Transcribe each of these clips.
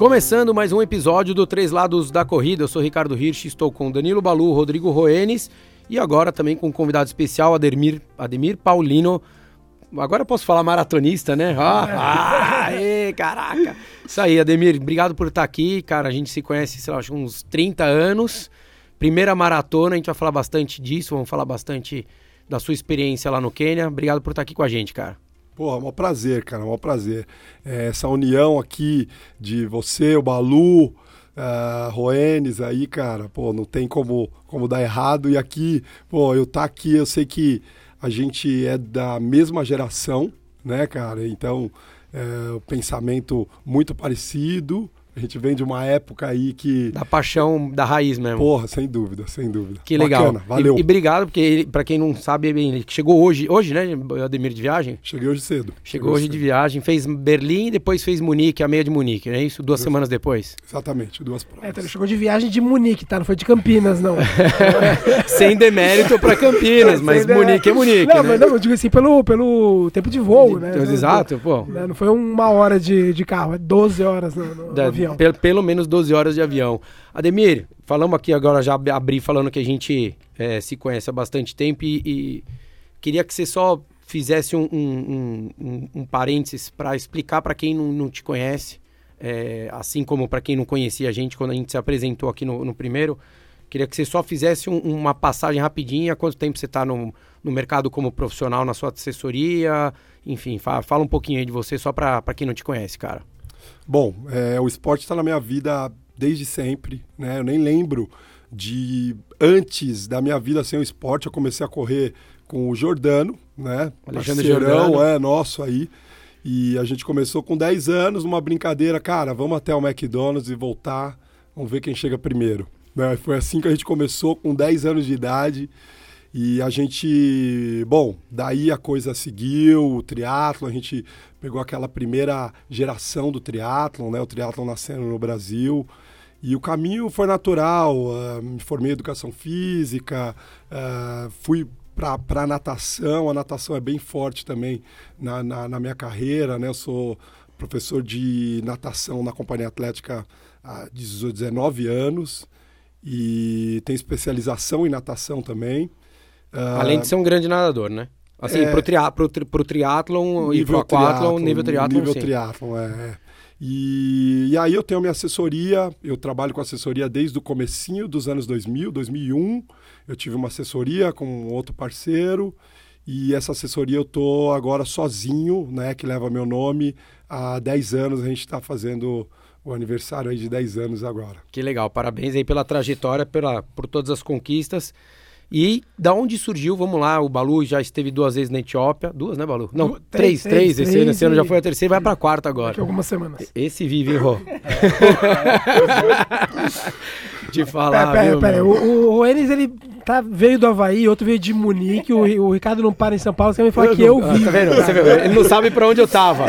Começando mais um episódio do Três Lados da Corrida. Eu sou Ricardo Hirsch, estou com Danilo Balu, Rodrigo Roenes e agora também com um convidado especial, Ademir, Ademir Paulino. Agora eu posso falar maratonista, né? Ah, aê, caraca! Isso aí, Ademir, obrigado por estar aqui. Cara, a gente se conhece, sei lá, acho uns 30 anos. Primeira maratona, a gente vai falar bastante disso, vamos falar bastante da sua experiência lá no Quênia. Obrigado por estar aqui com a gente, cara. Porra, é um prazer, cara, é um prazer. É, essa união aqui de você, o Balu, uh, Roenes aí, cara, pô, não tem como, como dar errado. E aqui, pô, eu tá aqui, eu sei que a gente é da mesma geração, né, cara? Então, é, pensamento muito parecido, a gente vem de uma época aí que. Da paixão da raiz mesmo. Porra, sem dúvida, sem dúvida. Que legal. Bacana, valeu. E, e obrigado, porque para quem não sabe, ele chegou hoje, hoje, né, Ademir, de viagem? Cheguei hoje cedo. Chegou hoje cedo. de viagem, fez Berlim e depois fez Munique, a meia de Munique, não é isso? Duas semanas depois. Exatamente, duas provas. É, então ele chegou de viagem de Munique, tá? Não foi de Campinas, não. Sem demérito para Campinas, mas Munique é Munique. Não, né? mas não, eu digo assim, pelo, pelo tempo de voo, né? Exato, pô. Não foi uma hora de, de carro, é 12 horas no da, avião. Pelo, pelo menos 12 horas de avião. Ademir, falamos aqui agora, já abri falando que a gente é, se conhece há bastante tempo e, e, queria que você só fizesse um, um, um, um parênteses para explicar para quem não, não, te conhece, é, assim como para quem não conhecia a gente quando a gente se apresentou aqui no, no primeiro. Queria que você só fizesse uma passagem rapidinha, quanto tempo você está no, no mercado como profissional, na sua assessoria, enfim, fala, fala um pouquinho aí de você só para quem não te conhece, cara. Bom, é, o esporte está na minha vida desde sempre, né? Eu nem lembro de antes da minha vida sem o esporte. Eu comecei a correr com o Jordano, né? Alexandre Jordano. é nosso aí. E a gente começou com 10 anos, uma brincadeira, cara, vamos até o McDonald's e voltar, vamos ver quem chega primeiro. Né? Foi assim que a gente começou, com 10 anos de idade. E a gente, bom, daí a coisa seguiu, o triatlo, a gente pegou aquela primeira geração do triatlon, né? O triatlon nascendo no Brasil. E o caminho foi natural. Uh, me formei em educação física, uh, fui para a natação. A natação é bem forte também na, na, na, minha carreira, né? Eu sou professor de natação na Companhia Atlética há 19 anos e tenho especialização em natação também. Uh, Além de ser um grande nadador, né? Assim, é, pro, tria, pro, pro triatlon e pro aquatlon, nível triatlon, Nível sim. triatlon, é. é. E, e, aí eu tenho minha assessoria, eu trabalho com assessoria desde o comecinho dos anos 2000, 2001. Eu tive uma assessoria com outro parceiro e essa assessoria eu tô agora sozinho, né, que leva meu nome. Há 10 anos a gente está fazendo o aniversário aí de 10 anos agora. Que legal, parabéns aí pela trajetória, pela, por todas as conquistas. E da onde surgiu, vamos lá, o Balu já esteve duas vezes na Etiópia. Duas, né, Balu? Não, três, três. três, três esse, ano, esse ano já foi a terceira, vai pra quarta agora. Daqui algumas semanas. Esse vive, Rô. De falar, pera, pera, pera. O, o Enes, ele tá, veio do Havaí, outro veio de Munique, o, o Ricardo não para em São Paulo, você me fala que eu vi. Tá vendo? Você viu? Ele não sabe pra onde eu tava.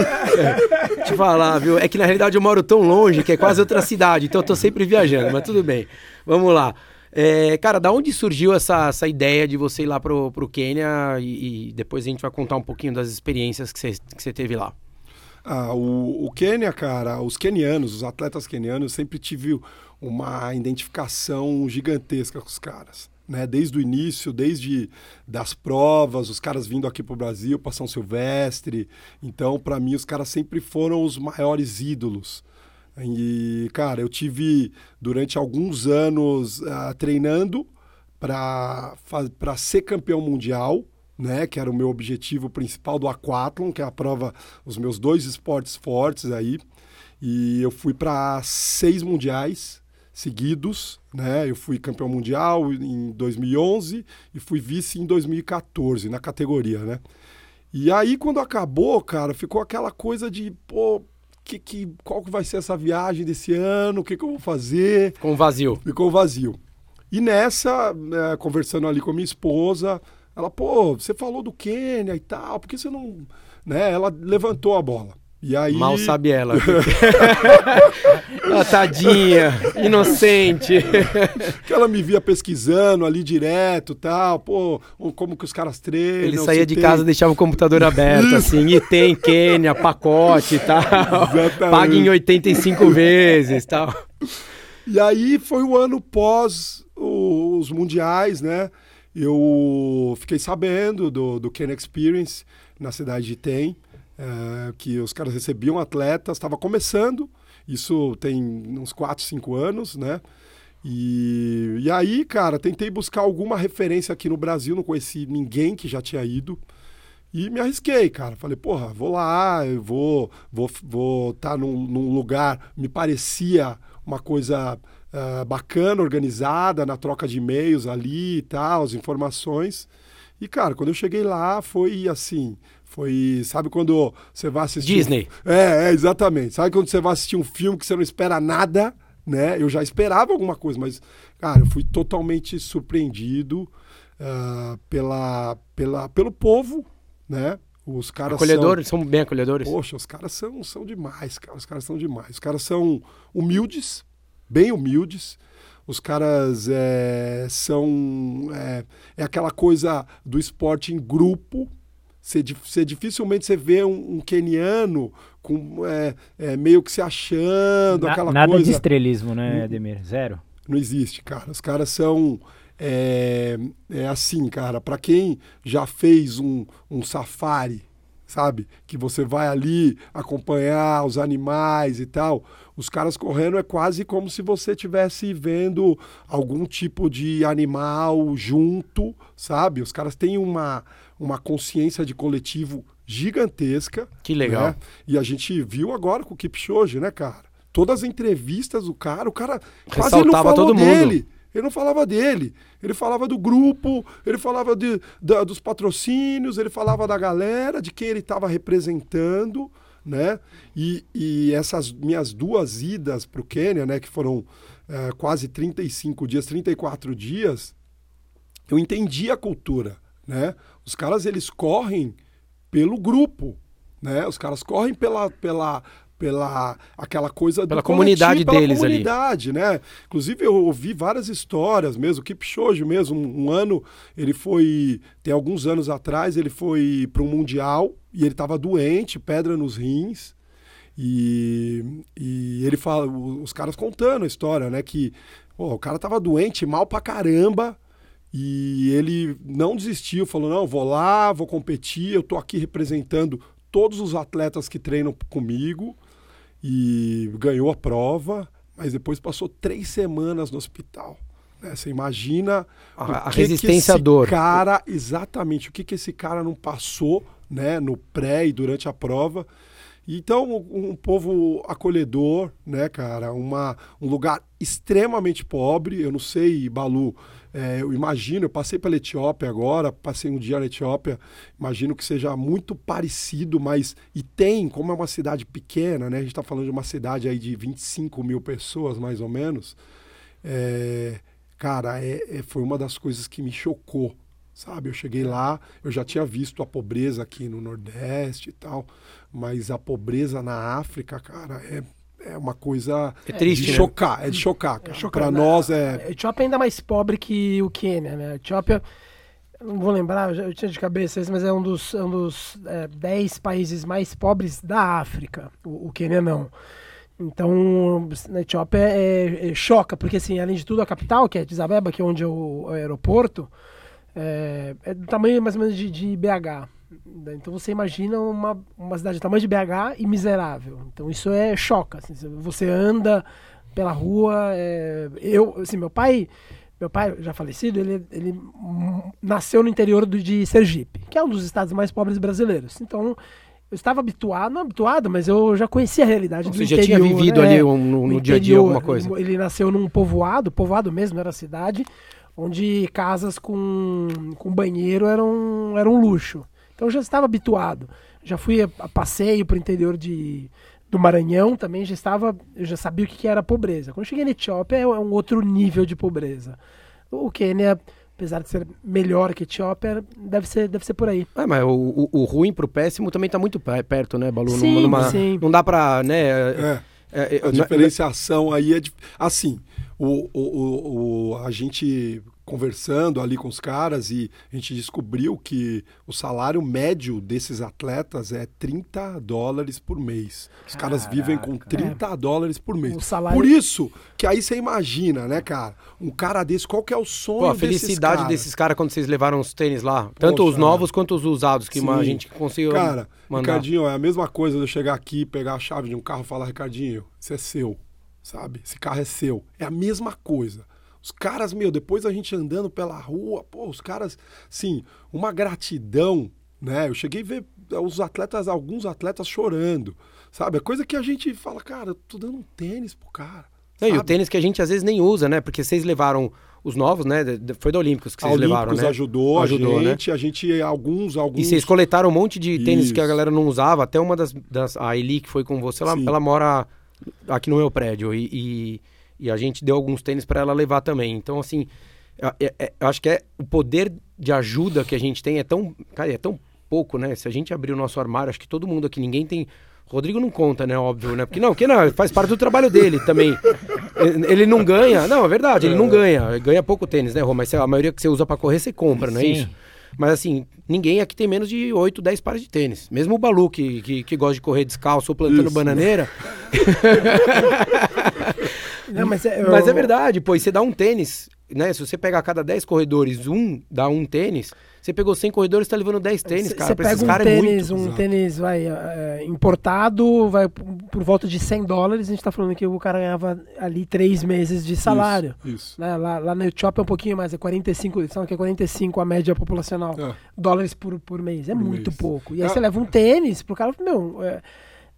Te falar, viu? É que na realidade eu moro tão longe que é quase outra cidade, então eu tô sempre viajando, mas tudo bem. Vamos lá. É, cara, da onde surgiu essa, essa ideia de você ir lá pro, pro Quênia e, e depois a gente vai contar um pouquinho das experiências que você que você teve lá? Ah, o, o Quênia, cara, os quenianos, os atletas quenianos, sempre tive uma identificação gigantesca com os caras. Né? Desde o início, desde das provas, os caras vindo aqui para o Brasil, para São Silvestre. Então, para mim, os caras sempre foram os maiores ídolos. E, cara, eu tive durante alguns anos uh, treinando para ser campeão mundial, né? Que era o meu objetivo principal do aquathlon, que é a prova, os meus dois esportes fortes aí. E eu fui para seis mundiais seguidos, né? Eu fui campeão mundial em 2011 e fui vice em 2014 na categoria, né? E aí quando acabou, cara, ficou aquela coisa de, pô, que, que, qual que vai ser essa viagem desse ano, o que, que eu vou fazer. Ficou vazio. Ficou vazio. E nessa, é, conversando ali com a minha esposa, ela, pô, você falou do Quênia e tal, por que você não. Né? Ela levantou a bola. E aí. Mal sabe ela. ah, tadinha, inocente. que ela me via pesquisando ali direto tal. Pô, como que os caras treinam. Ele saía de tem... casa deixava o computador aberto, assim, e tem Quênia, pacote e tal. Exatamente. Paga em 85 vezes tal. E aí foi o ano pós os mundiais, né? Eu fiquei sabendo do, do Ken Experience na cidade de Tem é, que os caras recebiam atletas, estava começando, isso tem uns 4, 5 anos, né? E, e aí, cara, tentei buscar alguma referência aqui no Brasil, não conheci ninguém que já tinha ido. E me arrisquei, cara. Falei, porra, vou lá, eu vou vou vou estar tá num, num, lugar, me parecia uma coisa uh, bacana, organizada, na troca de e-mails ali e tal, as informações. E, cara, quando eu cheguei lá, foi assim, foi, sabe quando você vai assistir. Disney. Um... É, é, exatamente. Sabe quando você vai assistir um filme que você não espera nada, né? Eu já esperava alguma coisa, mas, cara, eu fui totalmente surpreendido uh, pela, pela, pelo povo, né? Os caras acolhedores, são, são bem acolhedores. Poxa, os caras são, são demais, cara. Os caras são demais. Os caras são humildes, bem humildes. Os caras é, são. É, é aquela coisa do esporte em grupo, você, você dificilmente você vê um, um keniano com, é, é, meio que se achando, Na, aquela nada coisa. de estrelismo, né, Ademir? Zero? Não existe, cara. Os caras são. É, é assim, cara, para quem já fez um, um safari, sabe? Que você vai ali acompanhar os animais e tal. Os caras correndo é quase como se você estivesse vendo algum tipo de animal junto, sabe? Os caras têm uma, uma consciência de coletivo gigantesca. Que legal. Né? E a gente viu agora com o Kipchoge, né, cara? Todas as entrevistas do cara, o cara quase não falou todo dele. Mundo. Ele não falava dele. Ele falava do grupo, ele falava de, da, dos patrocínios, ele falava da galera, de quem ele estava representando, né? E, e, essas minhas duas idas para o Quênia, né, que foram é, quase 35 dias, 34 dias, eu entendi a cultura, né? Os caras eles correm pelo grupo, né? Os caras correm pela, pela, pela aquela coisa pela comunidade pela deles comunidade, ali. né? Inclusive eu ouvi várias histórias mesmo, o Kipchoge mesmo, um, um, ano ele foi, tem alguns anos atrás, ele foi para um mundial e ele estava doente, pedra nos rins. E, e ele fala, os caras contando a história, né? Que pô, o cara estava doente, mal pra caramba, e ele não desistiu, falou: não, vou lá, vou competir, eu tô aqui representando todos os atletas que treinam comigo e ganhou a prova, mas depois passou três semanas no hospital. Né? Você imagina a, a resistência à dor. Cara, exatamente, o que, que esse cara não passou né, no pré e durante a prova. Então, um, povo acolhedor, né, cara? Uma, um lugar extremamente pobre. Eu não sei, Balu, é, eu imagino, eu passei pela Etiópia agora, passei um dia na Etiópia, imagino que seja muito parecido, mas. E tem, como é uma cidade pequena, né? A gente está falando de uma cidade aí de 25 mil pessoas, mais ou menos. É, cara, é, é, foi uma das coisas que me chocou, sabe? Eu cheguei lá, eu já tinha visto a pobreza aqui no Nordeste e tal, mas a pobreza na África, cara, é é uma coisa é triste, de né? chocar, é de chocar, cara. É chocar. Pra nós é. A Etiópia é ainda mais pobre que o Quênia, né? A Etiópia, não vou lembrar, eu tinha de cabeça isso, mas é um dos, é um dos é, dez países mais pobres da África. O, o Quênia não. Então, na Etiópia é, é, choca, porque assim, além de tudo, a capital, que é Addis Abeba, que é onde é o, o aeroporto, é, é, do tamanho mais ou menos de, de BH. Então você imagina uma, uma cidade do tamanho de BH e miserável. Então isso é choca. Assim, você anda pela rua. É, eu, assim, meu pai, meu pai já falecido, ele, ele nasceu no interior do, de Sergipe, que é um dos estados mais pobres brasileiros. Então eu estava habituado, não habituado, mas eu já conhecia a realidade Você do já tinha vivido né? ali no, no, no dia a dia alguma coisa? Ele, nasceu num povoado, povoado mesmo, era cidade, onde casas com, com banheiro eram, eram um luxo. Então eu já estava habituado. Já fui a, a passeio para o interior de, do Maranhão também, já estava, eu já sabia o que, que era pobreza. Quando cheguei na Etiópia é, é um outro nível de pobreza. O Quênia, apesar de ser melhor que Chopper, deve ser, deve ser por aí. É, mas o, o, o ruim pro péssimo também tá muito pe- perto, né, Balu? Sim, Numa- sim. Não dá pra, né... É. é, é, A não- diferenciação aí é de, assim, o, o, o, o- a gente conversando ali com os caras e a gente descobriu que o salário médio desses atletas é 30 dólares por mês. Os caras vivem com 30 dólares por mês. O salário- Por isso que aí você imagina, né, cara? Um cara desse, qual que é o sonho Pô, a desses felicidade caras? desses caras quando vocês levaram os tênis lá. Tanto os Poxa, novos quanto os usados, que Sim. a gente conseguiu Cara, mandar. Ricardinho, é a mesma coisa de eu chegar aqui, pegar a chave de um carro e falar, Ricardinho, isso é seu, sabe? Esse carro é seu. É a mesma coisa. Os caras, meu, depois a gente andando pela rua, pô, os caras, sim, uma gratidão, né? Eu cheguei a ver os atletas, alguns atletas chorando, sabe? É coisa que a gente fala, cara, eu tô dando um tênis pro cara. Não, e o tênis que a gente às vezes nem usa, né? Porque vocês levaram os novos, né? Foi da Olímpicos que A vocês levaram, Olímpicos né? ajudou, Ajudou, a né? gente, a gente, alguns, alguns... E vocês coletaram um monte de tênis que a Isso. galera não usava. Até uma das. das a Eli, que foi com você, ela, Sim. ela mora aqui no meu prédio. E, e, e a gente deu alguns tênis para ela levar também. Então, assim, é- é- é- eu acho que é o poder de ajuda que a gente tem é tão. Cara, é tão pouco, né? Se a gente abrir o nosso armário, acho que todo mundo aqui, ninguém tem. Rodrigo não conta, né? Óbvio, né? Porque não, que não, faz parte do trabalho dele também. Ele não ganha. Não, é verdade, ele não ganha. Ele Ganha pouco tênis, né, Rô? Mas a maioria que você usa pra correr, você compra, não é Sim. isso? Mas assim, ninguém aqui tem menos de 8, 10 pares de tênis. Mesmo o Balu, que, que, que gosta de correr descalço ou plantando Isso. bananeira. Não, mas é, Mas eu- é verdade, pô, e você dá um tênis, né? Se você pegar a cada 10 corredores, um dá um tênis, você pegou 100 corredores, tá levando 10 tênis, Cê- cara. Você Pra esses pega um caras é tênis, muito. um Exato. tênis vai, é, importado, vai por, volta de 100 dólares. A gente tá falando que o cara ganhava ali três meses de salário. Isso, isso. Né? Lá, lá no Etiópia é um pouquinho mais, é 45, eles falam que é 45 a média populacional, É. dólares por, por mês. É Por muito mês. pouco. E aí É. você leva um tênis pro cara, meu, é,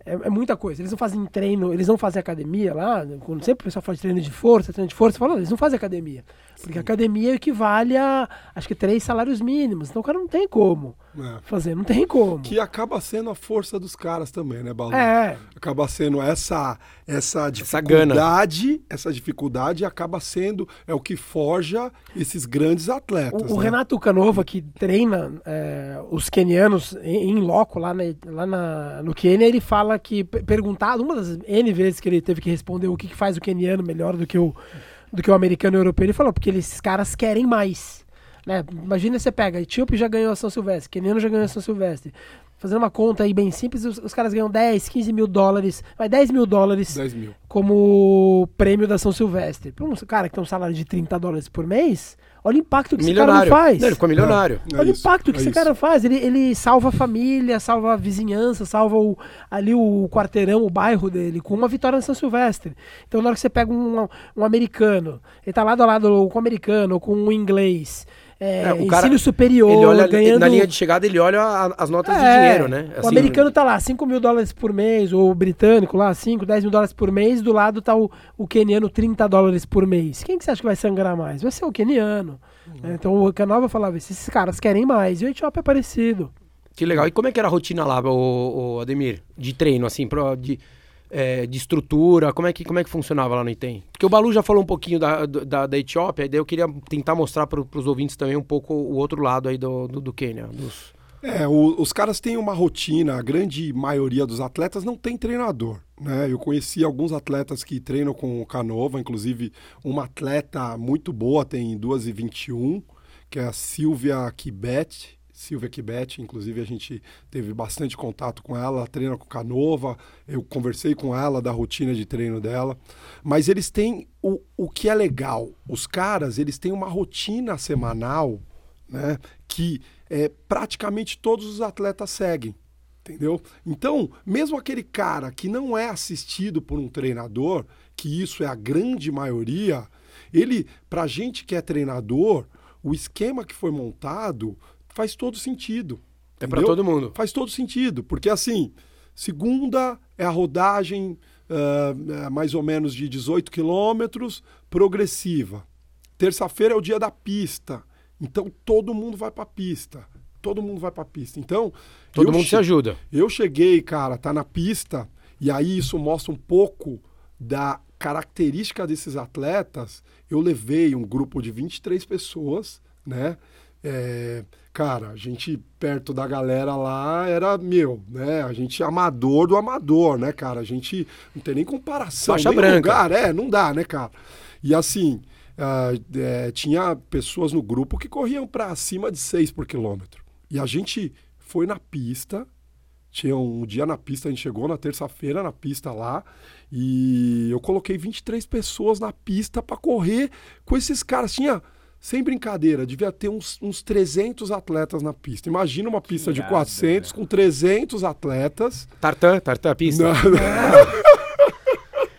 é, é muita coisa. Eles não fazem treino, eles não fazem academia lá. Quando sempre o pessoal de treino de força, treino de força, fala, eles não fazem academia. Porque academia equivale a, acho que, três salários mínimos. Então o cara não tem como É. fazer, não tem como. Que acaba sendo a força dos caras também, né, Balu? É, Acaba sendo essa essa Essa gana. dificuldade, essa dificuldade acaba sendo é o que forja esses grandes atletas. O, o né? Renato Canova, que treina é, os quenianos em, em loco lá, na- lá na- no Quênia, ele fala que, pe- perguntado, uma das N vezes que ele teve que responder o que, que faz o queniano melhor do que o, do que o americano e o europeu, ele falou, porque esses caras querem mais. Né? Imagina você pega, Etíope já ganhou a São Silvestre, queniano já ganhou a São Silvestre. Fazendo uma conta aí bem simples, os, os caras ganham 10, 15 mil dólares, vai 10 mil dólares 10 mil. como prêmio da São Silvestre. Para um cara que tem um salário de 30 dólares por mês, olha o impacto que esse cara não Milionário. faz. Não, ele ficou milionário. É Olha o isso, impacto que é esse isso. cara faz. Ele, ele salva a família, salva a vizinhança, salva o- ali o quarteirão, o bairro dele, com uma vitória na São Silvestre. Então, na hora que você pega um, um americano, ele tá lado a lado com um americano ou com um inglês, é, É, o ensino cara- superior, Ele olha ganhando... na linha de chegada, ele olha a- as notas de É, dinheiro, né? o Assim, americano tá lá, 5 mil dólares por mês, ou o britânico lá, 5, 10 mil dólares por mês, do lado tá o, o queniano, 30 dólares por mês. Quem que você acha que vai sangrar mais? Vai ser o queniano. né? Então o Canova falava, esses caras querem mais, e o Etiópia é parecido. Que legal. E como é que era a rotina lá, o, Ademir? De treino, assim, pro- de, é, de estrutura? Como é, que, como é que funcionava lá no Item? Porque o Balu já falou um pouquinho da, da, da Etiópia, daí eu queria tentar mostrar para os ouvintes também um pouco o outro lado aí do, do, do Quênia. Dos... É, o- os caras têm uma rotina, a grande maioria dos atletas não tem treinador. Né? Eu conheci alguns atletas que treinam com o Canova, inclusive uma atleta muito boa, tem 2 e 21, que é a Silvia Kibet. Silvia Kibet, inclusive a gente teve bastante contato com ela, ela treina com Canova, eu conversei com ela da rotina de treino dela. Mas eles têm o, o que é legal, os caras eles têm uma rotina semanal né, que é, praticamente todos os atletas seguem. Entendeu? Então, mesmo aquele cara que não é assistido por um treinador, que isso é a grande maioria, ele, pra gente que é treinador, o esquema que foi montado faz todo sentido. É para todo mundo. Faz todo sentido, porque assim, segunda é a rodagem é, mais ou menos de 18 quilômetros, progressiva. Terça-feira é o dia da pista, então todo mundo vai para a pista. Todo mundo vai para a pista. Então, Todo mundo se ajuda. eu cheguei, cara, tá na pista, e aí isso mostra um pouco da característica desses atletas. Eu levei um grupo de 23 pessoas, né? É, cara, a gente perto da galera lá era, meu, né? A gente amador do amador, né, cara? A gente não tem nem comparação. Faixa nem branca. Lugar, é, não dá, né, cara? E assim, ah, é, tinha pessoas no grupo que corriam para acima de 6 por quilômetro. E a gente foi na pista, tinha um dia na pista, a gente chegou na terça-feira na pista lá, e eu coloquei 23 pessoas na pista para correr com esses caras. Tinha, sem brincadeira, devia ter uns, uns 300 atletas na pista. Imagina uma pista de irado, 400 com 300 atletas. Tartan, Tartan, pista. Não,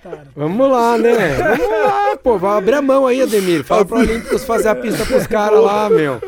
Cara, Vamos lá, né? Vamos lá, pô. Vai abrir a mão aí, Ademir. Fala pro Olímpicos fazer a pista pros caras lá, meu.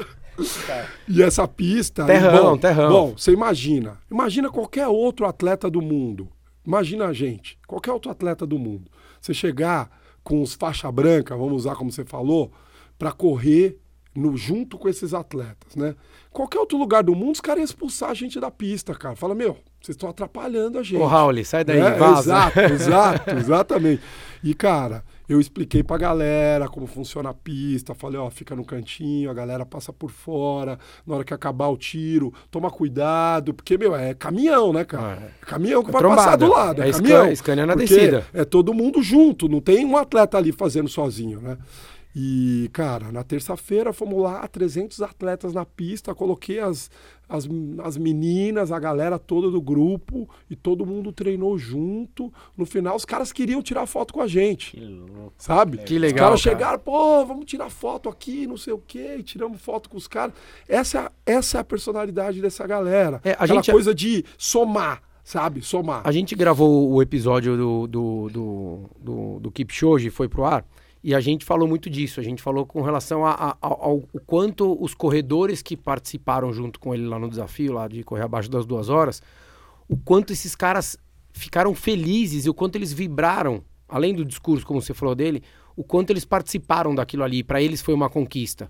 E essa pista. Terrão, bom, terrão. Bom, você imagina. Imagina qualquer outro atleta do mundo. Imagina a gente, qualquer outro atleta do mundo. Você chegar com os faixa branca, vamos usar como você falou, para correr no, junto com esses atletas, né? Qualquer outro lugar do mundo, os caras iam expulsar a gente da pista, cara. Fala, meu, vocês estão atrapalhando a gente. Ô, Raul, sai daí, É, vaza. Exato, exato, exatamente. E, cara, eu expliquei pra galera como funciona a pista. Falei, ó, fica no cantinho, a galera passa por fora. Na hora que acabar o tiro, toma cuidado. Porque, meu, é caminhão, né, cara? É caminhão que É vai trombada. passar do lado. É, É caminhão. Na Porque descida. É todo mundo junto, não tem um atleta ali fazendo sozinho, né? E, cara, na terça-feira fomos lá, 300 atletas na pista, coloquei as, as, as meninas, a galera toda do grupo, e todo mundo treinou junto. No final, os caras queriam tirar foto com a gente, Que louco. sabe? Que Os legal, caras cara. chegaram, pô, vamos tirar foto aqui, não sei o quê, e tiramos foto com os caras. Essa, essa é a personalidade dessa galera. É, a Aquela gente- coisa de somar, sabe? Somar. A gente gravou o episódio do, do, do, do, do Kipchoge, foi pro ar, e a gente falou muito disso. A gente falou com relação a, a- ao, quanto os corredores que participaram junto com ele lá no desafio, lá de correr abaixo das duas horas, o quanto esses caras ficaram felizes e o quanto eles vibraram, além do discurso, como você falou dele, o quanto eles participaram daquilo ali. Para eles foi uma conquista,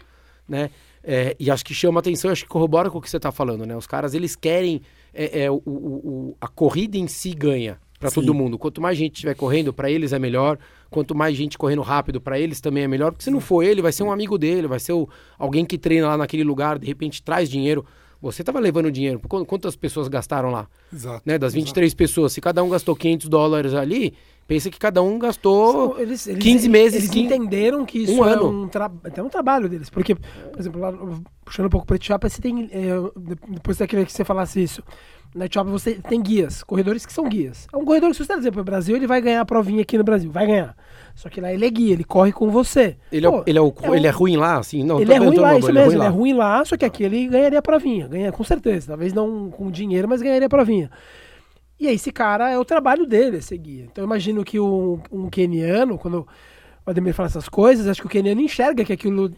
né? É, e acho que chama atenção, acho que corrobora com o que você está falando, né? Os caras, eles querem é, é, o- o- a corrida em si ganha para todo mundo. Quanto mais gente estiver correndo, para eles é melhor. Quanto mais gente correndo rápido, para eles também é melhor. Porque se não for ele, vai ser um amigo dele, vai ser o- alguém que treina lá naquele lugar, de repente traz dinheiro. Você estava levando dinheiro. Qu- Quantas pessoas gastaram lá? Exato. Né? Das exato. 23 pessoas, se cada um gastou 500 dólares ali, pensa que cada um gastou. eles, eles, 15 meses, Eles 15 entenderam que isso um é ano. um, tra... até um trabalho deles. Porque, por exemplo, lá, puxando um pouco para Etiópia, você tem. é, de- depois daquele que você falasse isso. Na Etiópia você tem guias, corredores que são guias. É um corredor que, se você dizer para o Brasil, ele vai ganhar a provinha aqui no Brasil. Vai ganhar. Só que lá ele é guia, ele corre com você. Ele é, Pô, o- ele, é o- é um- ele é ruim lá, assim? Não, ele é ruim lá, isso boa, mesmo, ele é ruim lá, só que aqui ele ganharia a provinha, ganha com certeza, talvez não com dinheiro, mas ganharia a provinha. E aí esse cara é o trabalho dele, esse guia. Então eu imagino que um, um queniano, quando o Ademir fala essas coisas, acho que o queniano enxerga que aquilo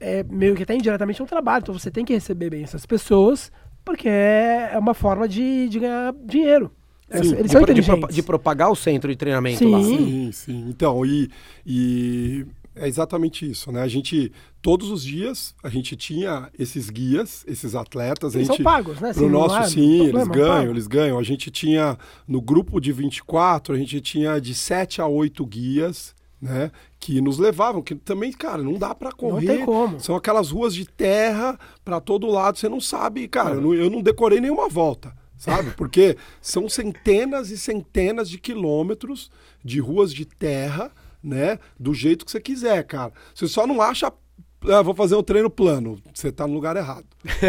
é meio que até indiretamente um trabalho, então você tem que receber bem essas pessoas, porque é uma forma de, de ganhar dinheiro. Sim, Eles De, são pro- de, inteligentes. de propagar o centro de treinamento Sim. lá. Sim, sim. Então, e, e é exatamente isso, né? A gente, todos os dias, a gente tinha esses guias, esses atletas. a Eles gente, são pagos, né? Pro nosso, é sim, problema, eles é ganham, pago. eles ganham. A gente tinha, no grupo de 24, a gente tinha de 7 a 8 guias, né? Que nos levavam, que também, cara, não dá pra correr. Não tem como. São aquelas ruas de terra pra todo lado, você não sabe, cara, eu não, eu não decorei nenhuma volta, sabe? Porque são centenas e centenas de quilômetros de ruas de terra, né? Do jeito que você quiser, cara. Você só não acha. Ah, vou fazer um treino plano. Você tá no lugar errado.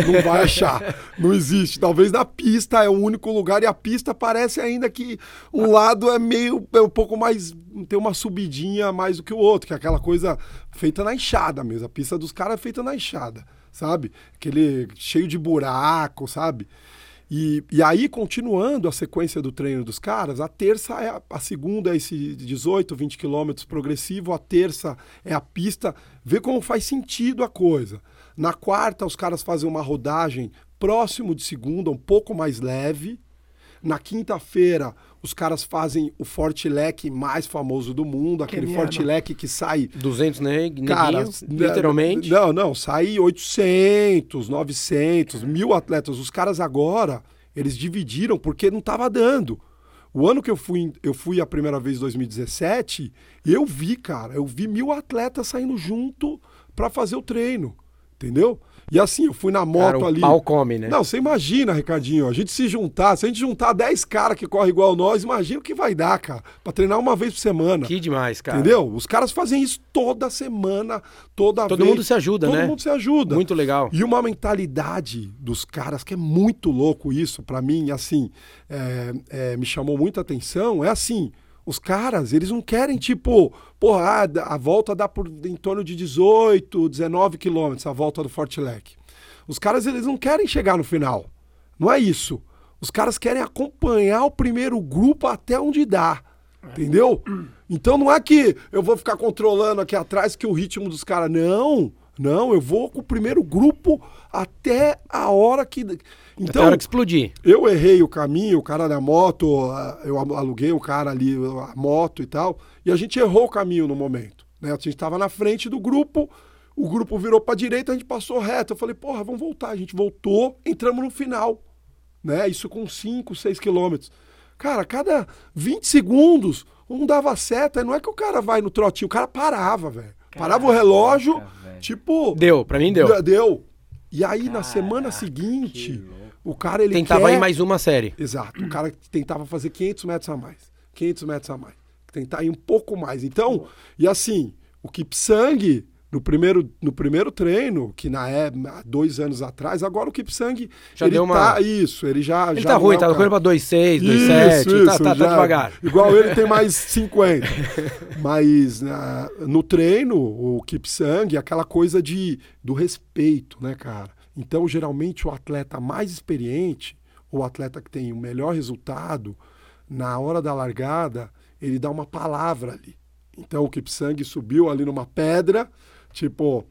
Não vai achar. Não existe. Talvez na pista é o único lugar e a pista parece ainda que um lado é meio. é um pouco mais. tem uma subidinha mais do que o outro, que é aquela coisa feita na enxada mesmo. A pista dos caras é feita na enxada, sabe? Aquele cheio de buraco, sabe? E, e aí, continuando a sequência do treino dos caras, a terça é a, a segunda é esse 18, 20 quilômetros progressivo, a terça é a pista, vê como faz sentido a coisa. Na quarta, os caras fazem uma rodagem próximo de segunda, um pouco mais leve. Na quinta-feira, os caras fazem o forte-leque mais famoso do mundo, aquele Keniano. forte-leque que sai 200 neg Cara, literalmente. Não, não, sai 800, 900, mil atletas. Os caras agora, eles dividiram porque não estava dando. O ano que eu fui, eu fui a primeira vez em 2017, eu vi, cara, eu vi mil atletas saindo junto para fazer o treino. Entendeu? E assim, eu fui na moto Cara, o ali. pau come, né? Não, você imagina, Ricardinho, a gente se juntar, se a gente juntar 10 caras que correm igual nós, imagina o que vai dar, cara, pra treinar uma vez por semana. Que demais, cara. Entendeu? Os caras fazem isso toda semana, toda Todo vez. mundo se ajuda, Todo né? mundo se ajuda. Muito legal. E uma mentalidade dos caras que é muito louco isso, pra mim, assim, é, é, me chamou muita atenção, é assim, os caras, eles não querem, tipo, porra, ah, a volta dá por em torno de 18, 19 quilômetros, a volta do Forte Leque. Os caras, eles não querem chegar no final. Não é isso. Os caras querem acompanhar o primeiro grupo até onde dá. Entendeu? Então não é que eu vou ficar controlando aqui atrás que o ritmo dos caras. Não, não, eu vou com o primeiro grupo até a hora que. Até Então, a hora que explodir. eu errei o caminho, o cara da moto, eu aluguei o cara ali, a moto e tal, e a gente errou o caminho no momento. Né? A gente estava na frente do grupo, o grupo virou para direita, a gente passou reto. Eu falei, porra, vamos voltar. A gente voltou, entramos no final. Né? Isso com 5, 6 quilômetros. Cara, cada 20 segundos, um dava seta. Não é que o cara vai no trotinho, o cara parava, velho. Parava o relógio. Tipo. Deu, pra mim deu. Deu. E aí, na semana Caraca, seguinte, o cara ele Tentava quer... ir mais uma série. Exato. O cara que tentava fazer 500 metros a mais. 500 metros a mais. Tentar ir um pouco mais. Então, e assim, o Kipsang, no primeiro, no primeiro treino, que na é, há dois anos atrás, agora o Kipsang, Já ele deu uma- tá, isso, ele já... Ele já tá ruim, é tá correndo pra 2,6, isso, 2,7, tá, tá, tá já- devagar. Igual ele tem mais 50. Mas na- no treino, o Kipsang, aquela coisa de, do respeito, né, cara? Então, geralmente, o atleta mais experiente, ou o atleta que tem o melhor resultado, na hora da largada, ele dá uma palavra ali. Então, o Kipsang subiu ali numa pedra, tipo,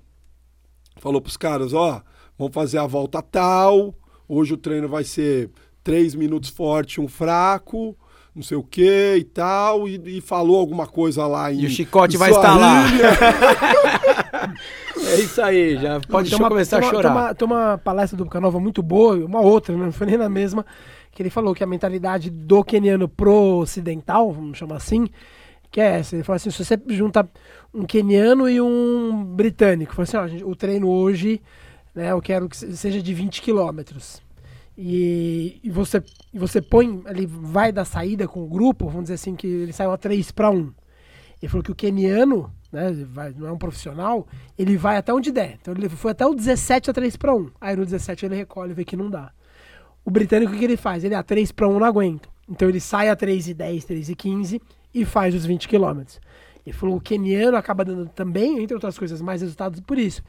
falou pros caras, ó, vamos fazer a volta tal, hoje o treino vai ser três minutos forte, um fraco, não sei o que e tal, e, e falou alguma coisa lá em E o chicote em vai estar lá. É isso aí, já pode começar tem a uma- chorar. Tem uma, tem uma palestra do Canova muito boa, uma outra, não foi nem na mesma, que ele falou que a mentalidade do queniano pro-ocidental, vamos chamar assim, que é essa. Ele falou assim, se você junta um queniano e um britânico, falou assim, ó, gente, o treino hoje, né, eu quero que se- seja de 20 quilômetros. E, e você, e você põe, ele vai da saída com o grupo, vamos dizer assim, que ele saiu a 3 para 1. Ele falou que o keniano, né, vai- não é um profissional, ele vai até onde der. Então ele foi até o 17 a 3 para 1. Aí no 17 ele recolhe e vê que não dá. O britânico, o que ele faz? Ele a 3 para 1 não aguenta. Então ele sai a 3 e 10, 3 e 15 e faz os 20 quilômetros. Ele falou o keniano acaba dando também, entre outras coisas, mais resultados por isso.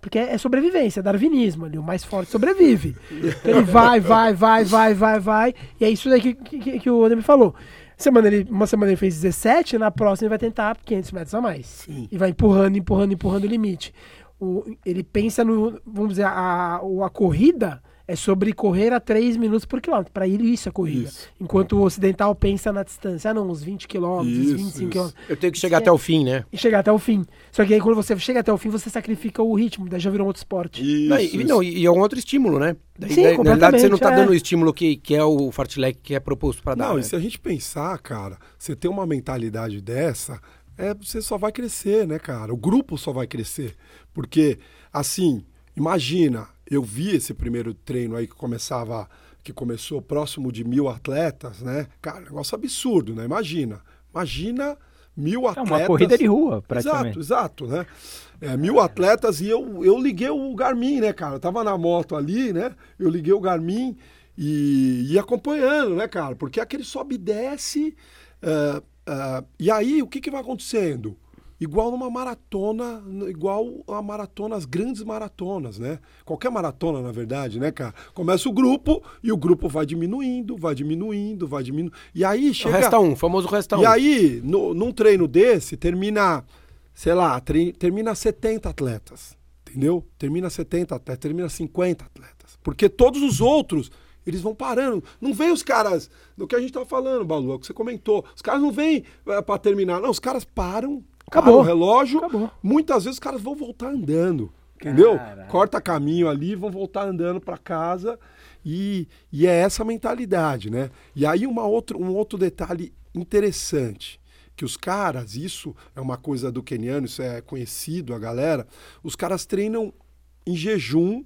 Porque é sobrevivência, é darwinismo ali. O mais forte sobrevive. Então ele vai, vai, vai, vai, vai, vai. E é isso daí que, que, que o Ademir falou. Semana ele, uma semana ele fez 17, na próxima ele vai tentar 500 metros a mais. Sim. E vai empurrando, empurrando, empurrando o limite. O, ele pensa no, vamos dizer, a, a, a corrida é sobre correr a 3 minutos por quilômetro. Para ele isso é corrida. Isso. Enquanto o ocidental pensa na distância. Ah não, uns 20 quilômetros, Isso, 25 isso. quilômetros Eu tenho que chegar até o fim, né? e chegar até o fim. Só que aí quando você chega até o fim, você sacrifica o ritmo, daí já virou um outro esporte. Isso, Não, e, não, e é um outro estímulo, né? Daí, Sim, daí, na verdade, você não tá completamente, dando é. o estímulo que, que é o fartlek que é proposto para dar. Não, né? e se a gente pensar, cara, você ter uma mentalidade dessa, é, você só vai crescer, né, cara? O grupo só vai crescer. Porque, assim, imagina, eu vi esse primeiro treino aí que começava, que começou próximo de mil atletas, né? Cara, negócio absurdo, né? Imagina. Imagina mil É atletas. uma corrida de rua, Exato, praticamente. exato, né? É, mil atletas e eu, eu liguei o Garmin, né, cara? Eu tava na moto ali, né? Eu liguei o Garmin e ia acompanhando, né, cara? Porque aquele sobe e desce. ah, ah, e aí, o que, que vai acontecendo? Igual numa maratona, igual a maratona, as grandes maratonas, né? Qualquer maratona, na verdade, né, cara? Começa o grupo e o grupo vai diminuindo, vai diminuindo, vai diminuindo. E aí O chega. resta um, o famoso resta um. E aí, no, num treino desse, termina, sei lá, tre- termina 70 atletas. Entendeu? Termina 70 atletas, termina 50 atletas. Porque todos os outros, eles vão parando. Não vem os caras, do que a gente tava falando, Balu, é o que você comentou. Os caras não vêm é, para terminar. Não, os caras param, Acabou. o relógio. Acabou. Muitas vezes os caras vão voltar andando. Entendeu? Caraca. Corta caminho ali, vão voltar andando para casa. E, e é essa mentalidade, né? E aí uma outra, um outro detalhe interessante, que os caras, isso é uma coisa do keniano, isso é conhecido, a galera, os caras treinam em jejum,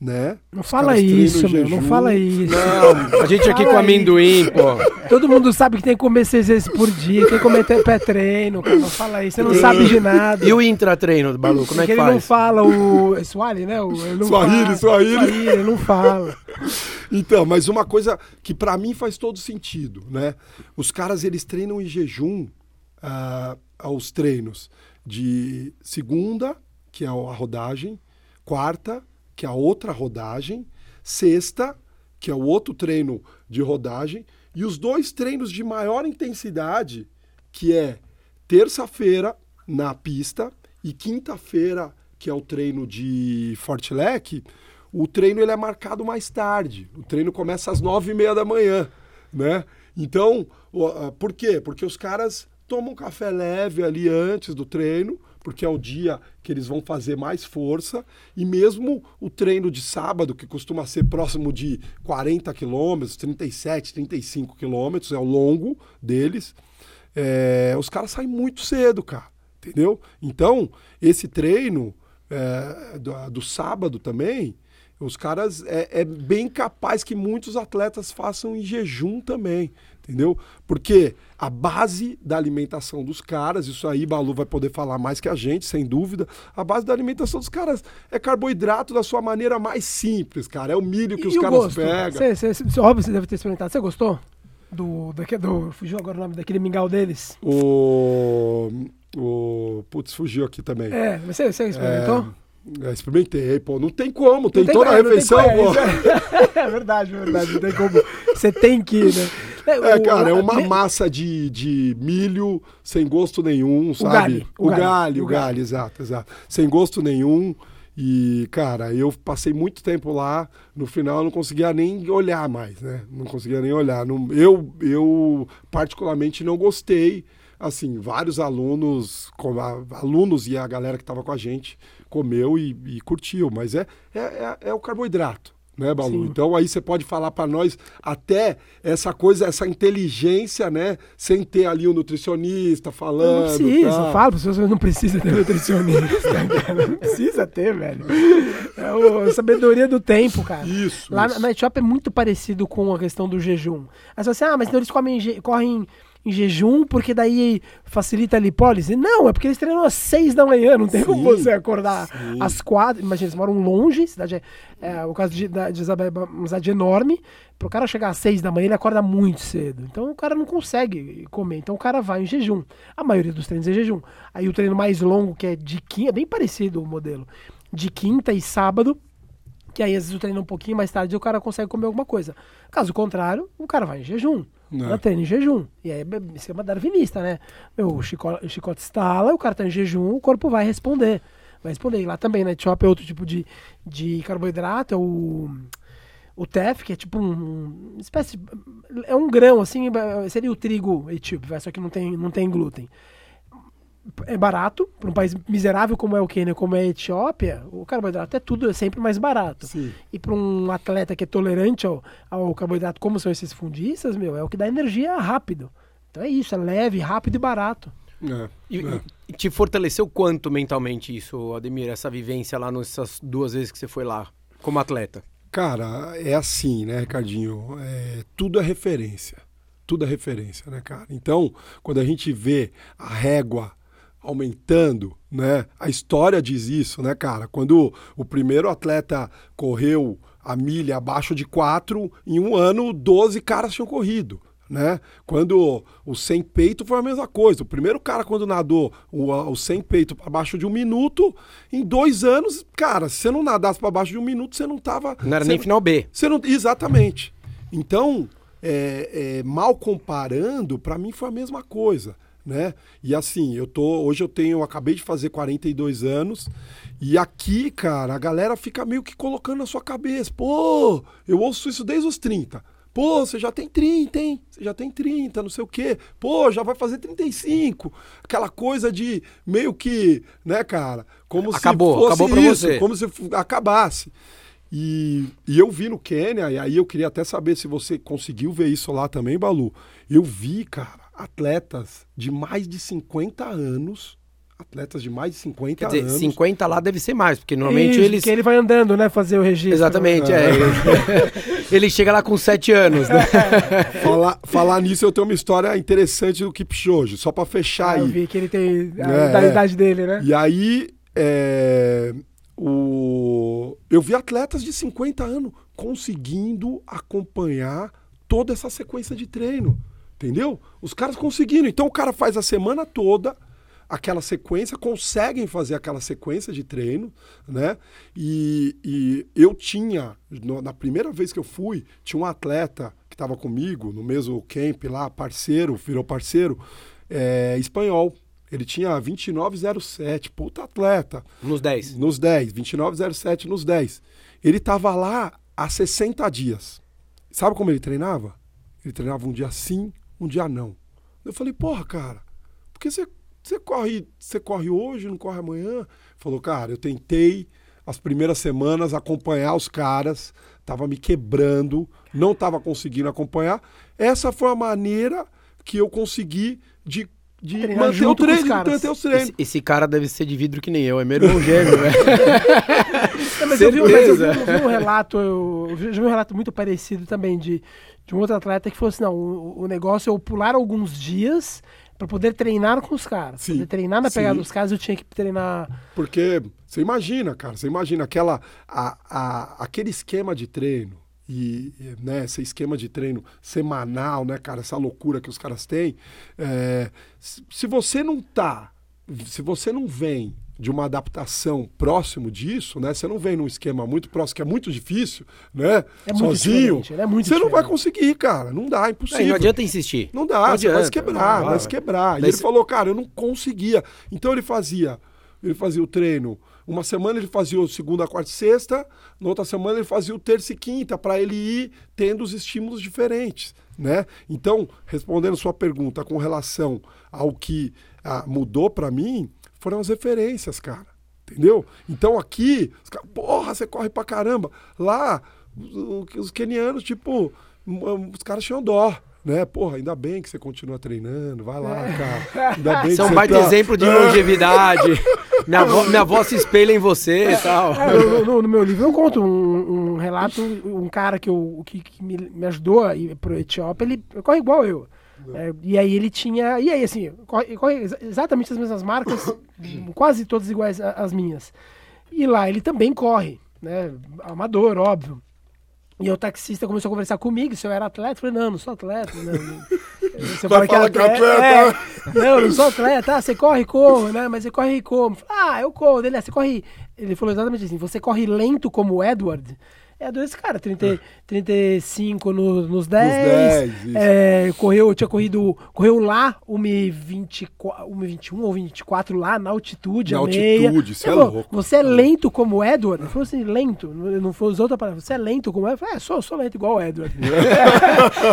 né? Não Os fala isso, meu. Não fala isso. Não, a gente aqui com amendoim, pô. Todo mundo sabe que tem que comer seis vezes por dia, tem que comer pré-treino, cara. Não fala isso. Você não sabe de nada. E o intratreino, Balu, como é Porque que ele não faz? fala o. é Swahili, né? O, ele não ele não fala. Então, mas uma coisa que pra mim faz todo sentido, né? Os caras eles treinam em jejum ah, aos treinos de segunda, que é a rodagem, quarta, que é a outra rodagem, sexta, que é o outro treino de rodagem, e os dois treinos de maior intensidade, que é terça-feira na pista e quinta-feira, que é o treino de Fortleck, o treino ele é marcado mais tarde. O treino começa às nove e meia da manhã, né? Então, por quê? Porque os caras tomam café leve ali antes do treino, porque é o dia que eles vão fazer mais força, e mesmo o treino de sábado, que costuma ser próximo de 40 quilômetros, 37, 35 quilômetros, é o longo deles, é, os caras saem muito cedo, cara, entendeu? Então, esse treino é, do, do sábado também, os caras é, é bem capaz que muitos atletas façam em jejum também, entendeu? Porque a base da alimentação dos caras, isso aí Balu vai poder falar mais que a gente, sem dúvida. A base da alimentação dos caras é carboidrato da sua maneira mais simples, cara. É o milho que E os caras gosto? pegam. Cê, cê, cê- óbvio, você deve ter experimentado. Você gostou? Do, daque- do. Fugiu agora o nome daquele mingau deles? O. O. Putz, fugiu aqui também. É, você, você experimentou? É, experimentei, pô. Não tem como, tem Não toda a é, tem refeição, como, pô. é, é verdade, é verdade. Não tem como. Você tem que né? É, o- cara, é uma massa de, de milho sem gosto nenhum, sabe? galho, o o galho, galho, o o galho, exato, exato. Sem gosto nenhum. E, cara, eu passei muito tempo lá, no final eu não conseguia nem olhar mais, né? Não conseguia nem olhar. Não- eu, eu, particularmente, não gostei. Assim, vários alunos, alunos e a galera que estava com a gente comeu e, e curtiu, mas é, é, é, é o carboidrato. Né, Balu? Sim. Então aí você pode falar para nós até essa coisa, essa inteligência, né? Sem ter ali o nutricionista falando. Não precisa, tá? para pessoas que não precisa ter nutricionista, cara. Não precisa ter, velho. É o- a sabedoria do tempo, cara. Isso. Lá isso. na- na Etiópia é muito parecido com a questão do jejum. Aí você fala assim, ah, mas então eles comem, correm em jejum porque daí facilita a lipólise? Não, é porque eles treinam às seis da manhã, não tem como Sim, você acordar sim. às quatro. Imagina, eles moram longe, cidade é, é, o caso de, da, de Isabel é uma cidade enorme. Pro cara chegar às seis da manhã, ele acorda muito cedo. Então o cara não consegue comer. Então o cara vai em jejum. A maioria dos treinos é jejum. Aí o treino mais longo, que é de quinta, é bem parecido o modelo. De quinta e sábado, que aí às vezes o treino é um pouquinho mais tarde e o cara consegue comer alguma coisa. Caso contrário, o cara vai em jejum. Né. Ela treina em jejum. E aí é esquema darwinista, né? Meu, o chicote, o chicote estala, o cara tá em jejum, o corpo vai responder. Vai responder. E lá também, na Etiópia, é outro tipo de, de carboidrato, é o, o TEF, que é tipo um, uma espécie. de- É um grão, assim, seria o trigo etíope, vai, só que não tem, não tem glúten é barato, para um país miserável como é o Quênia, como é a Etiópia, o carboidrato é tudo, é sempre mais barato. Sim. E para um atleta que é tolerante ao, ao carboidrato, como são esses fundistas, meu, é o que dá energia rápido. Então é isso, é leve, rápido e barato. É, E, é. e te fortaleceu quanto mentalmente isso, Ademir, essa vivência lá nessas duas vezes que você foi lá, como atleta? Cara, é assim, né, Ricardinho? É, tudo é referência. Tudo é referência, né, cara? Então, quando a gente vê a régua aumentando, né? A história diz isso, né, cara? Quando o primeiro atleta correu a milha abaixo de 4, em um ano 12 caras tinham corrido. Né? Quando o sem peito foi a mesma coisa. O primeiro cara, quando nadou o, o sem peito para baixo de um minuto, em dois anos, cara, se você não nadasse para baixo de um minuto, você não tava. Não era nem final B. você não, exatamente. Então, é, é, mal comparando, para mim foi a mesma coisa, né? E assim, eu tô, hoje eu tenho, eu acabei de fazer 42 anos e aqui, cara, a galera fica meio que colocando na sua cabeça, pô, eu ouço isso desde os 30. Pô, você já tem 30, hein? Você já tem 30, não sei o quê. Pô, já vai fazer 35. Aquela coisa de meio que, né, cara? Como Acabou, se fosse acabou pra isso, você. como se acabasse. E, e eu vi no Quênia, e aí eu queria até saber se você conseguiu ver isso lá também, Balu. Eu vi, cara, atletas de mais de 50 anos, Atletas de mais de 50 Quer dizer, anos. 50 lá deve ser mais, porque normalmente Isso, eles. Porque ele vai andando, né? Fazer o registro. Exatamente, é. Ele, ele chega lá com 7 anos, né? Falar, falar nisso, eu tenho uma história interessante do Kipchoge, só pra fechar Ah, eu aí. vi que ele tem a É, da é. idade dele, né? E aí, é, o... eu vi atletas de 50 anos conseguindo acompanhar toda essa sequência de treino. Entendeu? Os caras conseguindo. Então o cara faz a semana toda aquela sequência, conseguem fazer aquela sequência de treino, né? E, e eu tinha, no- na primeira vez que eu fui, tinha um atleta que estava comigo no mesmo camp lá, parceiro, virou parceiro, é, espanhol. Ele tinha 29,07, puta atleta. Nos 10. Nos 10, 29,07 nos 10. Ele tava lá há 60 dias. Sabe como ele treinava? Ele treinava um dia sim, um dia não. Eu falei, porra, cara, por que você, você, corre, você corre hoje, não corre amanhã? Falou, cara, eu tentei as primeiras semanas acompanhar os caras, tava me quebrando, não tava conseguindo acompanhar. Essa foi a maneira que eu consegui de, de Treinar manter o treino, manter os treinos. Esse, esse cara deve ser de vidro que nem eu, é meu irmão gêmeo, velho. Não, mas eu vi, mas eu vi, eu vi um relato, eu, vi um relato muito parecido também de, de um outro atleta que falou assim, não, o, o negócio é eu pular alguns dias pra poder treinar com os caras. Sim, Poder treinar na pegada sim. dos caras, eu tinha que treinar. Porque você imagina, cara, você imagina aquela, a, a- aquele esquema de treino e e, né, esse esquema de treino semanal, né, cara, essa loucura que os caras têm. é, se, se você não tá, se você não vem de uma adaptação próximo disso, né? Você não vem num esquema muito próximo, que é muito difícil, né? É muito Sozinho, diferente, é muito você não vai diferente. conseguir, cara. Não dá, é impossível. Aí não adianta insistir. Não dá, Não você vai adianta, se quebrar, não vai vai. se quebrar. E Daí ele falou, cara, eu não conseguia. Então ele fazia, ele fazia o treino. Uma semana ele fazia o segunda, quarta e sexta, na outra semana ele fazia o terça e quinta, para ele ir tendo os estímulos diferentes, né? Então, respondendo sua pergunta com relação ao que ah, mudou para mim, foram as referências, cara. Entendeu? Então aqui, os caras, porra, você corre pra caramba. Lá, os, os kenianos, tipo, os caras tinham dó. Né? Porra, ainda bem que você continua treinando, vai lá, cara. Ainda bem Você é um que baita tá- exemplo de longevidade. minha, avó, minha avó se espelha em você e tal. É, eu- no, no meu livro eu conto um, um relato, um cara que, eu, que, que me, me ajudou a ir pro Etiópia, ele corre igual eu. É, e aí ele tinha. E aí, assim, corre, corre exa- exatamente as mesmas marcas, quase todas iguais às minhas. E lá ele também corre, né? Amador, óbvio. E o taxista começou a conversar comigo, se eu era atleta, eu falei, não, não sou atleta. Não, não. Você Vai falar que é atleta. é, não, não sou atleta. Ah, você corre como, né? Mas você corre como? Ah, eu corro. Ele, ah, você corre... Ele falou exatamente assim, você corre lento como o Edward? Edward, esse cara, 30, 35 no, nos 10. 10, isso. é, correu, tinha corrido, correu lá 1,24 1,21 ou 24 lá na altitude, Na a meia. altitude, cê Ele é falou, louco. Você é lento como o Edward? Ele falou assim, lento, não foi usou outra palavra. Você é lento como o Edward? Eu falei, é, sou, sou lento igual o Edward.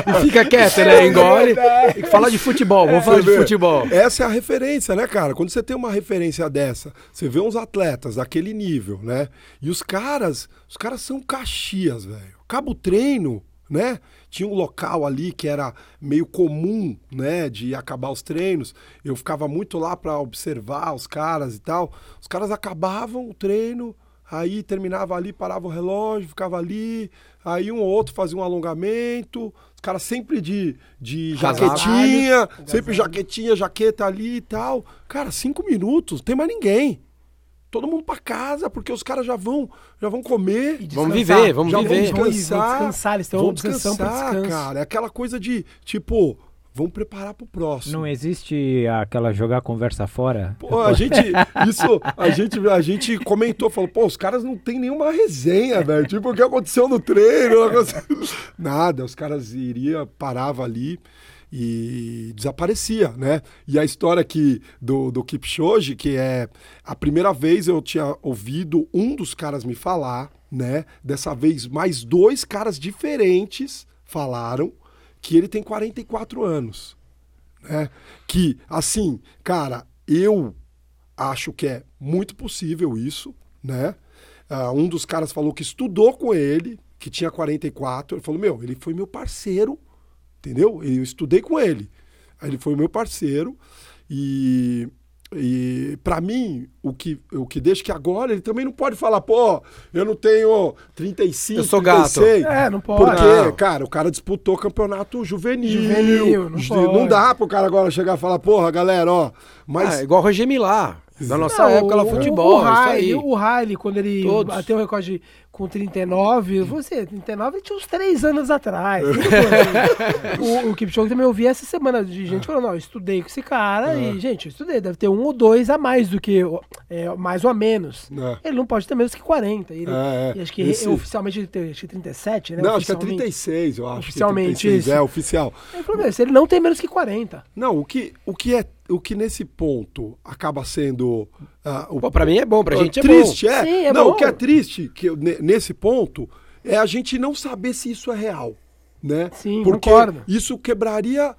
E fica quieto, né? Engole. E fala de futebol, vamos falar Você de vê? futebol. Essa é a referência, né, cara? Quando você tem uma referência dessa, você vê uns atletas daquele nível, né? E os caras, os caras são caxias, velho. Acaba o treino, né? Tinha um local ali que era meio comum, né, de acabar os treinos. Eu ficava muito lá para observar os caras e tal. Os caras acabavam o treino, aí terminava ali, parava o relógio, ficava ali. Aí um ou outro fazia um alongamento. Os caras sempre de, de jaquetinha, sempre jaquetinha, jaqueta ali e tal. Cara, cinco minutos, não tem mais ninguém. Todo mundo pra casa, porque os caras já vão, já vão comer. Vamos descansar. viver, vamos já viver. vão Vão descansar. descansar, eles têm uma vão descansar, descanso. cara. É aquela coisa de, tipo, vamos preparar pro próximo. Não existe aquela jogar a conversa fora? Pô, a gente, isso, a gente, a gente comentou, falou, pô, os caras não tem nenhuma resenha, velho. Tipo, o que aconteceu no treino? Nada, os caras iriam, parava ali e desaparecia, né? E a história aqui do, do Kipchoge, que é a primeira vez eu tinha ouvido um dos caras me falar, né? Dessa vez mais dois caras diferentes falaram que ele tem 44 anos né? Que, assim, cara, eu acho que é muito possível isso, né? Ah, um dos caras falou que estudou com ele, que tinha 44. Ele falou: Meu, ele foi meu parceiro, entendeu? Eu estudei com ele. Aí ele foi meu parceiro e e para mim, o que, o que deixa que agora ele também não pode falar, pô, eu não tenho 35, Eu sou gato. 36. É, não pode. Porque, Não. cara, o cara disputou campeonato juvenil. Juvenil, não pode. não dá pro cara agora chegar e falar, porra, galera, ó. Mas Ah, igual o Roger Milá. Da nossa Não, época lá, o- futebol. O isso Riley, aí. o Riley, quando ele Todos. bateu o recorde com 39, você, 39 ele tinha uns 3 anos atrás. O, o Kipchoge também eu vi essa semana de gente falando, não, eu estudei com esse cara e, gente, eu estudei, deve ter um ou dois a mais do que, é, mais ou a menos. É. Ele não pode ter menos que 40. Ele, É, é. e acho que Esse- oficialmente ele tem acho que 37, né? Não, acho que é oficialmente. 36, eu acho. que é Oficialmente 36, isso. É, oficial. Ele falou, "Meu, se ele não tem menos que 40. Não, o que, o que é. O que nesse ponto acaba sendo. ah, o, Pô, pra mim é bom, pra ah, gente é triste, bom. é. Sim, é não, bom. o que é triste que, eu- nesse ponto é a gente não saber se isso é real. Né? Sim, Porque concordo. isso quebraria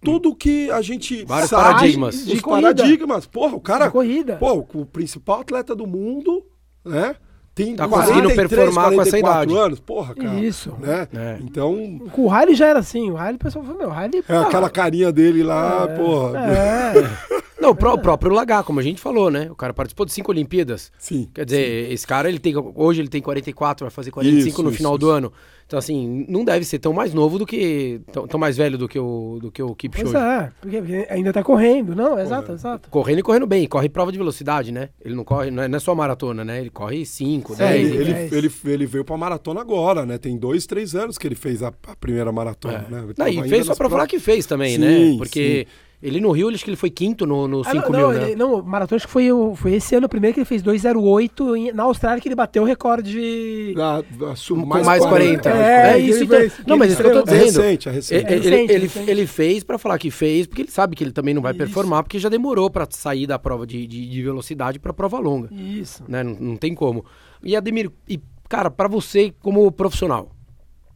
tudo que a gente Vários sabe. paradigmas. Os De corrida. paradigmas. Porra, o cara. De corrida. Pô, o principal atleta do mundo, né? Tem Tá conseguindo 43, performar com essa 44 idade. anos. Porra, cara. Isso. Né? É. Então, Com o Riley já era assim. O Riley, o pessoal falou, meu, o Riley... é aquela carinha dele lá, porra. É, Não, o o próprio Lagar, como a gente falou, né? O cara participou de cinco Olimpíadas. Sim. Quer dizer, esse cara, ele tem. Hoje ele tem 44, vai fazer 45 Isso, no isso, final do isso. ano. Então, assim, não deve ser tão mais novo do que. tão, tão mais velho do que o, do que o pois Kipchoge. é, porque porque ainda tá correndo. Não, exato, exato. Correndo e correndo bem, corre prova de velocidade, né? Ele não corre, não é, não é só maratona, né? Ele corre 5, É, 10. ele, ele, dez. ele, ele veio pra maratona agora, né? Tem dois, três anos que ele fez a, a primeira maratona, né? Ele Não, e fez só pra falar que fez também, Sim, né? Porque sim. ele no Rio, acho que ele foi quinto no, no 5 Ah, mil, não, né? ele, não, o maratona acho que foi, o- foi esse ano primeiro que ele fez 2,08 em- na Austrália que ele bateu o recorde de... Ah, Com mais 40. É, É, que isso então. Não, mas isso que eu tô estreou. É dizendo. recente, é recente. Ele, ele- ele- ele fez pra falar que fez, porque ele sabe que ele também não vai Isso. performar, porque já demorou pra sair da prova de, de, de velocidade pra prova longa. Isso. Né? Não, não tem como. E Ademir, e, cara, pra você como profissional,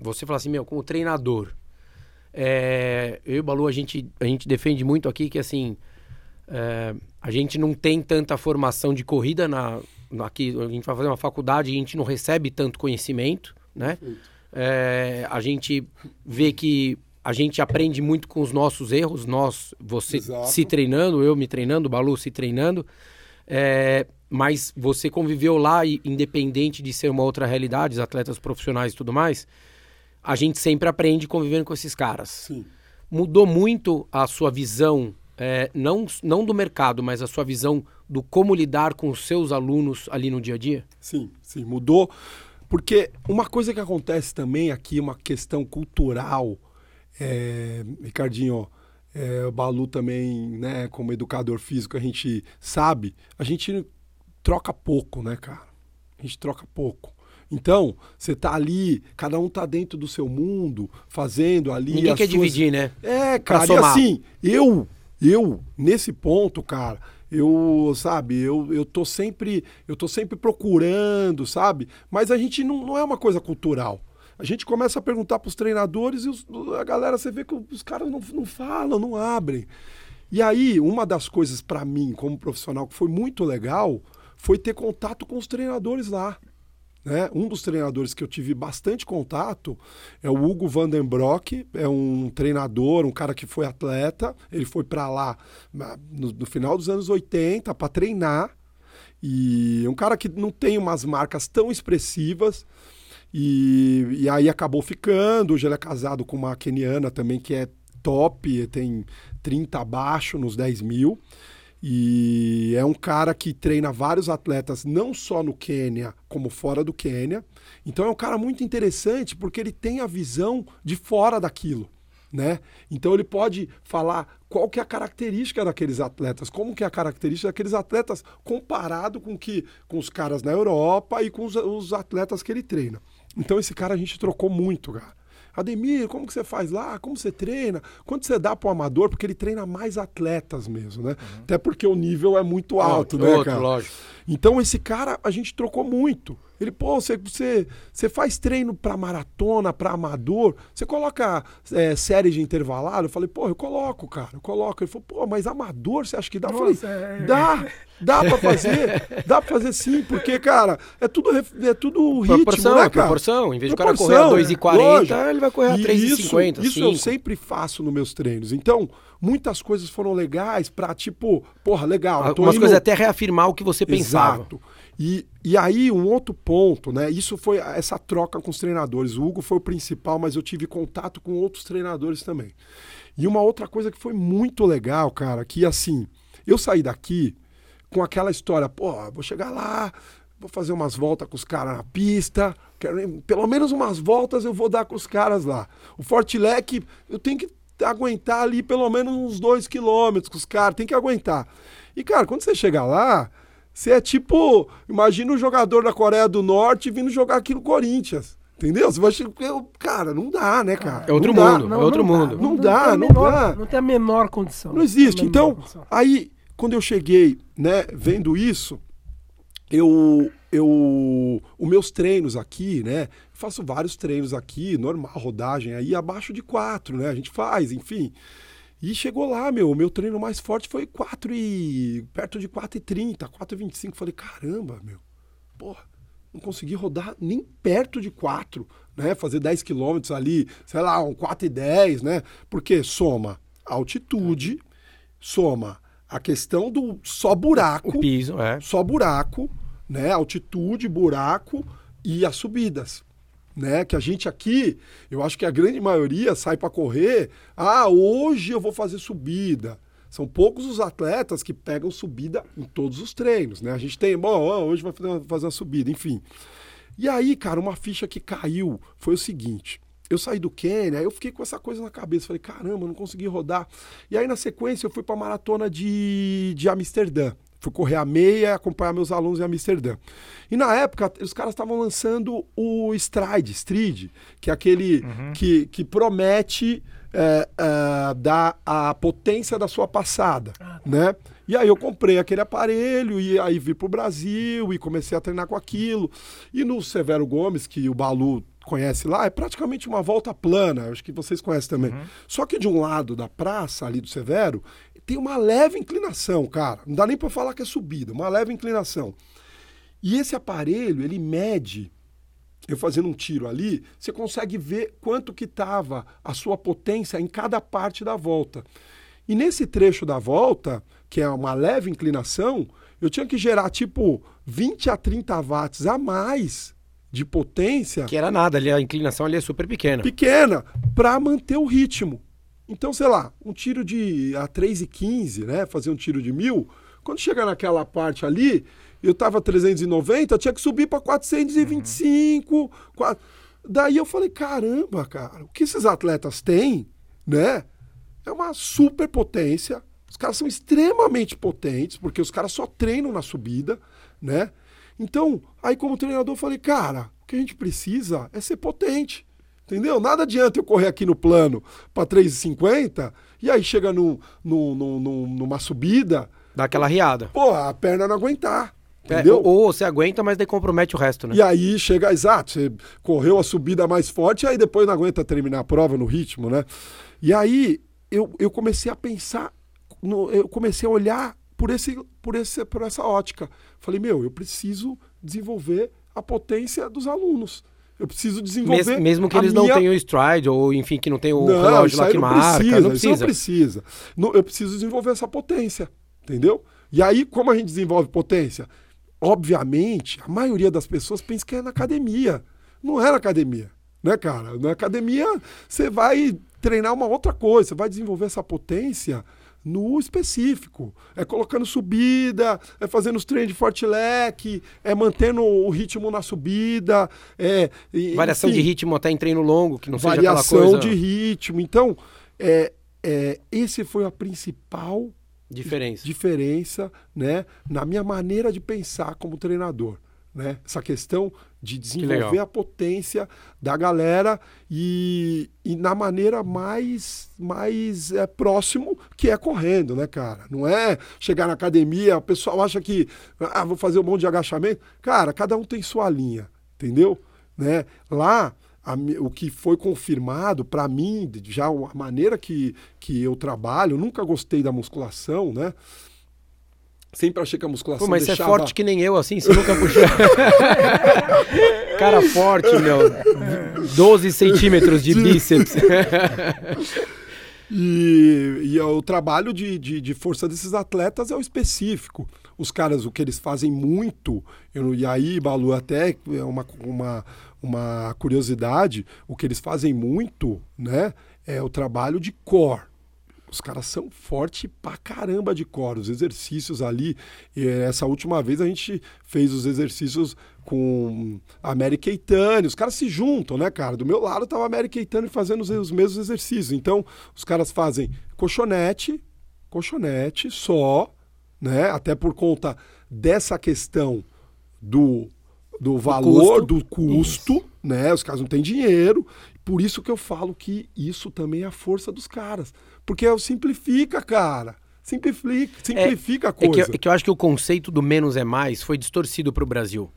você fala assim, meu, como treinador, é, eu e o Balu, a gente, a gente defende muito aqui que assim, é, a gente não tem tanta formação de corrida na, aqui, a gente vai fazer uma faculdade e a gente não recebe tanto conhecimento, né? É, a gente vê que a gente aprende muito com os nossos erros, nós, você Exato. se treinando, eu me treinando, o Balu se treinando, é, mas você conviveu lá e independente de ser uma outra realidade, os atletas profissionais e tudo mais, a gente sempre aprende convivendo com esses caras Sim. mudou muito a sua visão, é, não, não do mercado, mas a sua visão do como lidar com os seus alunos ali no dia a dia? Sim, sim, mudou. Porque uma coisa que acontece também aqui, uma questão cultural, é, Ricardinho, é, o Balu também, né, como educador físico, a gente sabe, a gente troca pouco, né, cara? A gente troca pouco. Então, você tá ali, cada um tá dentro do seu mundo, fazendo ali. Ninguém quer suas- dividir, né? é, cara, e assim, eu, eu, nesse ponto, cara, eu, sabe, eu, eu tô sempre, eu tô sempre procurando, sabe? Mas a gente não, não é uma coisa cultural. A gente começa a perguntar pros treinadores e os- a galera, você vê que os caras não, não falam, não abrem. E aí, uma das coisas pra mim, como profissional, que foi muito legal, foi ter contato com os treinadores lá. Né? Um dos treinadores que eu tive bastante contato é o Hugo Vandenbroek, é um treinador, um cara que foi atleta. Ele foi para lá no, no final dos anos 80 para treinar. E é um cara que não tem umas marcas tão expressivas. E, e aí acabou ficando. Hoje ele é casado com uma keniana também que é top, tem 30 abaixo nos 10 mil. E é um cara que treina vários atletas, não só no Quênia, como fora do Quênia. Então é um cara muito interessante porque ele tem a visão de fora daquilo. Né? Então ele pode falar qual que é a característica daqueles atletas, como que é a característica daqueles atletas comparado com que com os caras na Europa e com os, os atletas que ele treina. Então esse cara a gente trocou muito, cara. Ademir, como que você faz lá? Como você treina? Quanto você dá pro amador? Porque ele treina mais atletas mesmo, né? Até porque o nível é muito alto, né, Outro, cara? lógico. Então esse cara a gente trocou muito. Ele, pô, você, você, você faz treino pra maratona, pra amador, você coloca é, série de intervalado? Eu falei, pô, eu coloco, cara, eu coloco. Ele falou, pô, mas amador você acha que dá? Eu falei, Nossa, é- dá, dá pra fazer, dá pra fazer sim, porque, cara, é tudo, é tudo ritmo, proporção, né, cara? proporção. Em vez de o cara correr a 2,40, lógico. ele vai correr a E 3,50, Isso, isso eu 5. sempre faço nos meus treinos. Então, muitas coisas foram legais pra, tipo, porra, legal. Algumas indo- coisas até reafirmar o que você pensava. Exato. E, e aí, um outro ponto, né? Isso foi essa troca com os treinadores. O Hugo foi o principal, mas eu tive contato com outros treinadores também. E uma outra coisa que foi muito legal, cara, que assim, eu saí daqui com aquela história, pô, vou chegar lá, vou fazer umas voltas com os caras na pista, quero, pelo menos umas voltas eu vou dar com os caras lá. O Fortilec, eu tenho que aguentar ali pelo menos uns dois quilômetros com os caras, tem que aguentar. E, cara, quando você chega lá, você é tipo, imagina o jogador da Coreia do Norte vindo jogar aqui no Corinthians. Entendeu? Você vai Cara, não dá, né, cara? É outro Não dá. mundo. é outro mundo. Não tem dá, não menor- dá. Não tem a menor condição. Não existe. Então, condição. aí, quando eu cheguei, né, vendo isso, eu, eu, os meus treinos aqui, né, faço vários treinos aqui, normal, rodagem aí abaixo de 4, né, a gente faz, enfim. E chegou lá, meu, o meu treino mais forte foi 4 e perto de 4,30, 4,25. Falei, caramba, meu, porra, não consegui rodar nem perto de 4, né? Fazer 10 quilômetros ali, sei lá, um 4,10, né? Porque soma altitude, soma a questão do só buraco, O piso, é. só buraco, né? Altitude, buraco e as subidas. Né? Que a gente aqui, eu acho que a grande maioria sai para correr. Ah, hoje eu vou fazer subida. São poucos os atletas que pegam subida em todos os treinos, né? A gente tem, bom, hoje vai fazer uma, fazer uma subida, enfim. E aí, cara, uma ficha que caiu foi o seguinte. Eu saí do Quênia, eu fiquei com essa coisa na cabeça. Falei, caramba, não consegui rodar. E aí, na sequência, eu fui para a maratona de, de Amsterdã. Fui correr a meia e acompanhar meus alunos em Amsterdã. E na época, os caras estavam lançando o Stride, Stride, que é aquele que, que promete é, é, dar a potência da sua passada, né? E aí eu comprei aquele aparelho e aí vi pro Brasil e comecei a treinar com aquilo. E no Severo Gomes, que o Balu conhece lá, é praticamente uma volta plana, acho que vocês conhecem também. Só que de um lado da praça, ali do Severo, tem uma leve inclinação, cara. Não dá nem para falar que é subida, uma leve inclinação. E esse aparelho, ele mede, eu fazendo um tiro ali, você consegue ver quanto que estava a sua potência em cada parte da volta. E nesse trecho da volta, que é uma leve inclinação, eu tinha que gerar tipo 20 a 30 watts a mais de potência Que era nada, ali, a inclinação ali é super pequena. pequena para manter o ritmo. Então, sei lá, um tiro de a 3,15, né? Fazer um tiro de mil. Quando chega naquela parte ali, eu tava 390, eu tinha que subir para 425. qua- Daí eu falei, caramba, cara, o que esses atletas têm, né? É uma super potência. Os caras são extremamente potentes, porque os caras só treinam na subida, né? Então, aí como treinador, eu falei, cara, o que a gente precisa é ser potente. Entendeu? Nada adianta eu correr aqui no plano para 3,50 e aí chega no, no- no- numa subida, Dá aquela riada. pô, a perna não aguentar. É, Entendeu? ou, ou você aguenta, mas daí compromete o resto, né? E aí chega, exato, você correu a subida mais forte, e aí depois não aguenta terminar a prova no ritmo, né? E aí eu, eu comecei a pensar, no- eu comecei a olhar por, esse, por, esse, por essa ótica. Falei, meu, eu preciso desenvolver a potência dos alunos. Eu preciso Mes- desenvolver. mesmo que eles não minha tenham o stride, ou enfim, que não tenham o não, relógio lá que não marca. precisa, não Isso não precisa. precisa. Não, eu preciso desenvolver essa potência, entendeu? E aí, como a gente desenvolve potência? Obviamente, a maioria das pessoas pensa que é na academia. Não é na academia, né, cara? Na academia, você vai treinar uma outra coisa, você vai desenvolver essa potência no específico. É colocando subida, é fazendo os treinos de forte leque, é mantendo o ritmo na subida, é... e- Variação enfim de ritmo até em treino longo, que não seja variação aquela coisa... de ritmo. Então, é, é, esse foi a principal Diferença. diferença né, na minha maneira de pensar como treinador. Né? Essa questão de desenvolver a potência da galera e, e na maneira mais, mais é, próximo que é correndo, né, cara? Não é chegar na academia, o pessoal acha que, ah, vou fazer um monte de agachamento. Cara, cada um tem sua linha, entendeu? Né? Lá, a, o que foi confirmado, para mim, já a maneira que, que eu trabalho, eu nunca gostei da musculação, né? Sempre achei que a musculação Pô, mas deixava... você é forte que nem eu, assim, você nunca puxou. Cara forte, meu. 12 centímetros de bíceps. E, e o trabalho de, de, de, força desses atletas é o específico. Os caras, o que eles fazem muito, eu, e aí, Balu, até é uma, uma, uma curiosidade, o que eles fazem muito, né, é o trabalho de core. Os caras são fortes pra caramba de core. Os exercícios ali. essa última vez a gente fez os exercícios com a Mary Keitane. Os caras se juntam, né, cara? Do meu lado tava a Mary Keitane fazendo os, os mesmos exercícios. Então, os caras fazem colchonete, colchonete só, né? Até por conta dessa questão do, do valor, do custo, do custo né? Os caras não têm dinheiro. Por isso que eu falo que isso também é a força dos caras. Porque é o simplifica, cara. Simplifica, simplifica é, a coisa. É que, é que eu acho que o conceito do menos é mais foi distorcido para o Brasil.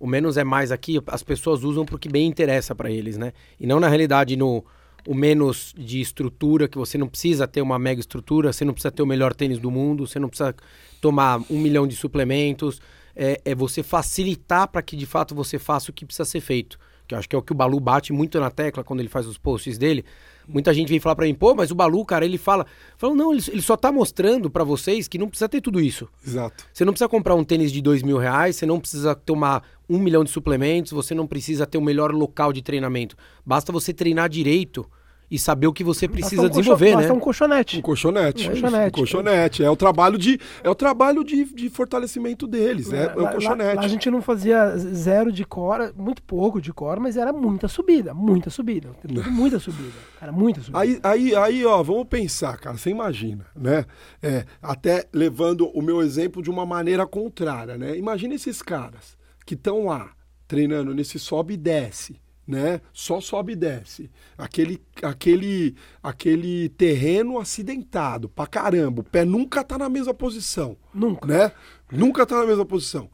O menos é mais aqui, as pessoas usam porque bem interessa para eles, né? E não na realidade no o menos de estrutura, que você não precisa ter uma mega estrutura, você não precisa ter o melhor tênis do mundo, você não precisa tomar um milhão de suplementos. É, é você facilitar para que de fato você faça o que precisa ser feito que acho que é o que o Balu bate muito na tecla quando ele faz os posts dele. Muita gente vem falar para mim, pô, mas o Balu, cara, ele fala. Fala, não, ele, ele só tá mostrando para vocês que não precisa ter tudo isso. Exato. Você não precisa comprar um tênis de dois mil reais, você não precisa tomar um milhão de suplementos, você não precisa ter o melhor local de treinamento. Basta você treinar direito e saber o que você precisa um desenvolver, né? um colchonete. Um colchonete. Um colchonete. Um colchonete. É o trabalho de, é o trabalho de, de fortalecimento deles, é, é o colchonete. Lá, lá, a gente não fazia zero de cor, muito pouco de cor, mas era muita subida, muita subida. Muita subida. Cara, muita subida. Aí, aí, aí, ó, vamos pensar, cara, você imagina, né? É, até levando o meu exemplo de uma maneira contrária, né? Imagina esses caras que estão lá treinando nesse sobe e desce né? Só sobe e desce. Aquele, aquele, aquele terreno acidentado pra caramba. O pé nunca tá na mesma posição. Nunca. Né? Nunca tá na mesma posição.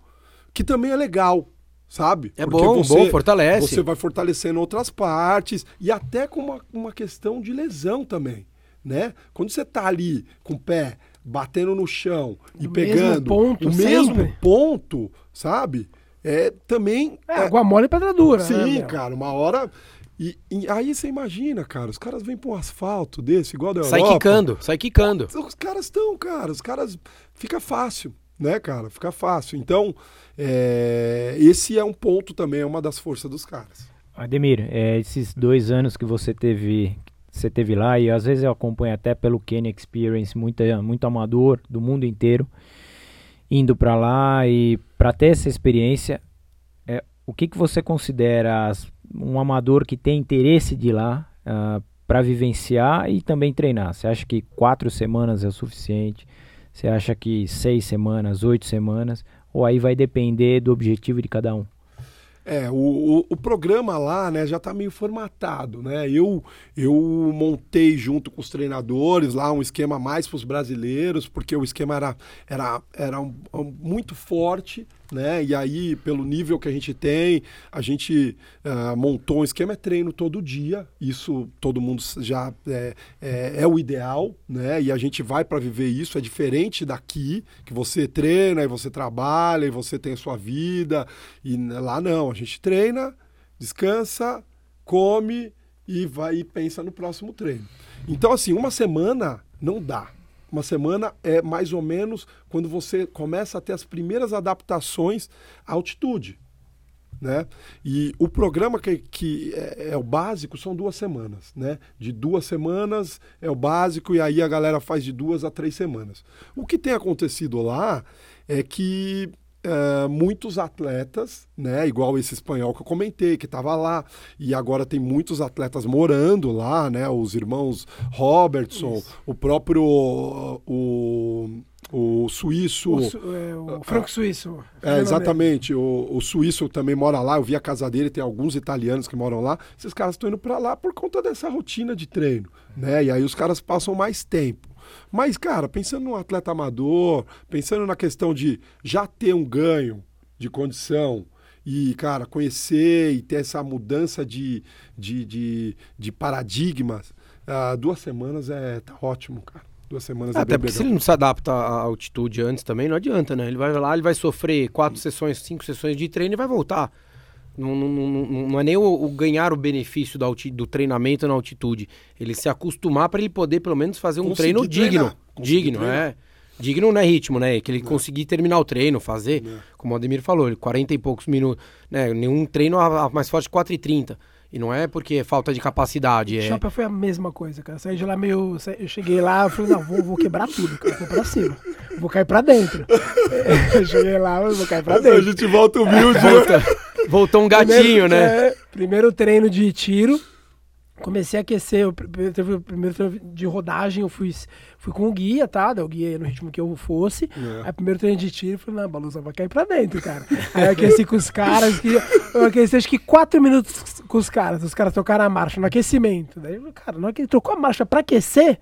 Que também é legal, sabe? É Porque bom, você, bom, fortalece. Você vai fortalecendo outras partes e até com uma, uma questão de lesão também, né? Quando você tá ali com o pé batendo no chão e pegando ponto, o sempre. mesmo ponto, sabe? É também. É, água mole e pedra dura. Sim, né, cara, uma hora. E, e, aí você imagina, cara, os caras vêm pra um asfalto desse, igual da Europa. Sai quicando, sai quicando. Os caras estão, cara, os caras. Fica fácil, né, cara? Fica fácil. Então, é, esse é um ponto também, é uma das forças dos caras. Ademir, é, esses dois anos que você teve você teve lá e às vezes eu acompanho até pelo Kenny Experience, muita, muito amador do mundo inteiro indo para lá e para ter essa experiência, é, o que, que você considera um amador que tem interesse de ir lá uh, ah, para vivenciar e também treinar? Você acha que quatro semanas é o suficiente? Você acha que seis semanas, oito semanas? Ou aí vai depender do objetivo de cada um? É, o, o, o, programa lá, né, já está meio formatado, né? Eu, eu montei junto com os treinadores lá um esquema mais para os brasileiros, porque o esquema era, era, era um, um, muito forte, né? E aí, pelo nível que a gente tem, a gente uh, montou um esquema é treino todo dia. Isso todo mundo já é, é, é o ideal, né? E a gente vai para viver isso. É diferente daqui, que você treina e você trabalha e você tem a sua vida. E lá não, a gente treina, descansa, come e vai e pensa no próximo treino. Então, assim, uma semana não dá. Uma semana é mais ou menos quando você começa a ter as primeiras adaptações à altitude. Né? E o programa que, que é, é, o básico são duas semanas, né? De duas semanas é o básico e aí a galera faz de duas a três semanas. O que tem acontecido lá é que Uh, muitos atletas, né, igual esse espanhol que eu comentei, que estava lá, e agora tem muitos atletas morando lá, né, os irmãos Robertson, Isso. o próprio o, o suíço, o, é, o franco suíço. É, exatamente, o, o suíço também mora lá, eu vi a casa dele, tem alguns italianos que moram lá, esses caras estão indo para lá por conta dessa rotina de treino, né, e aí os caras passam mais tempo. Mas, cara, pensando no atleta amador, pensando na questão de já ter um ganho de condição e, cara, conhecer e ter essa mudança de, de, de, de paradigmas, uh, duas semanas é tá ótimo, cara. Duas semanas é Até porque se ele não se adapta à altitude antes também, não adianta, né? Ele vai lá, ele vai sofrer quatro sessões, cinco sessões de treino e vai voltar. Não, não, não, não é nem o, o, ganhar o benefício do, alti, do treinamento na altitude. Ele se acostumar para ele poder, pelo menos, fazer um Conseguir treino digno. Digno, treinar. é. Digno não é ritmo, né? Que ele conseguir terminar o treino, fazer, É. como o Ademir falou, ele 40 e poucos minutos, né? Nenhum treino a- a mais forte de 4 e 30. E não é porque é falta de capacidade, é... Foi a mesma coisa, cara. Saí de lá meio. Eu cheguei lá, eu falei, não, vou, vou quebrar tudo, cara. Vou pra cima. Vou cair pra dentro. Eu cheguei lá, eu vou cair pra A dentro. gente volta humilde. Volta, voltou um gatinho, Primeiro- né? é, primeiro treino de tiro. Comecei a aquecer, eu teve o primeiro treino de rodagem, eu fui, fui com o guia, tá? O guia ia no ritmo que eu fosse. É. Aí primeiro treino de tiro, eu falei, não, a balança vai cair pra dentro, cara. Aí eu aqueci com os caras, que, eu aqueci acho que quatro minutos com os caras. Os caras tocaram a marcha no aquecimento. Daí, cara, na hora que ele trocou a marcha pra aquecer,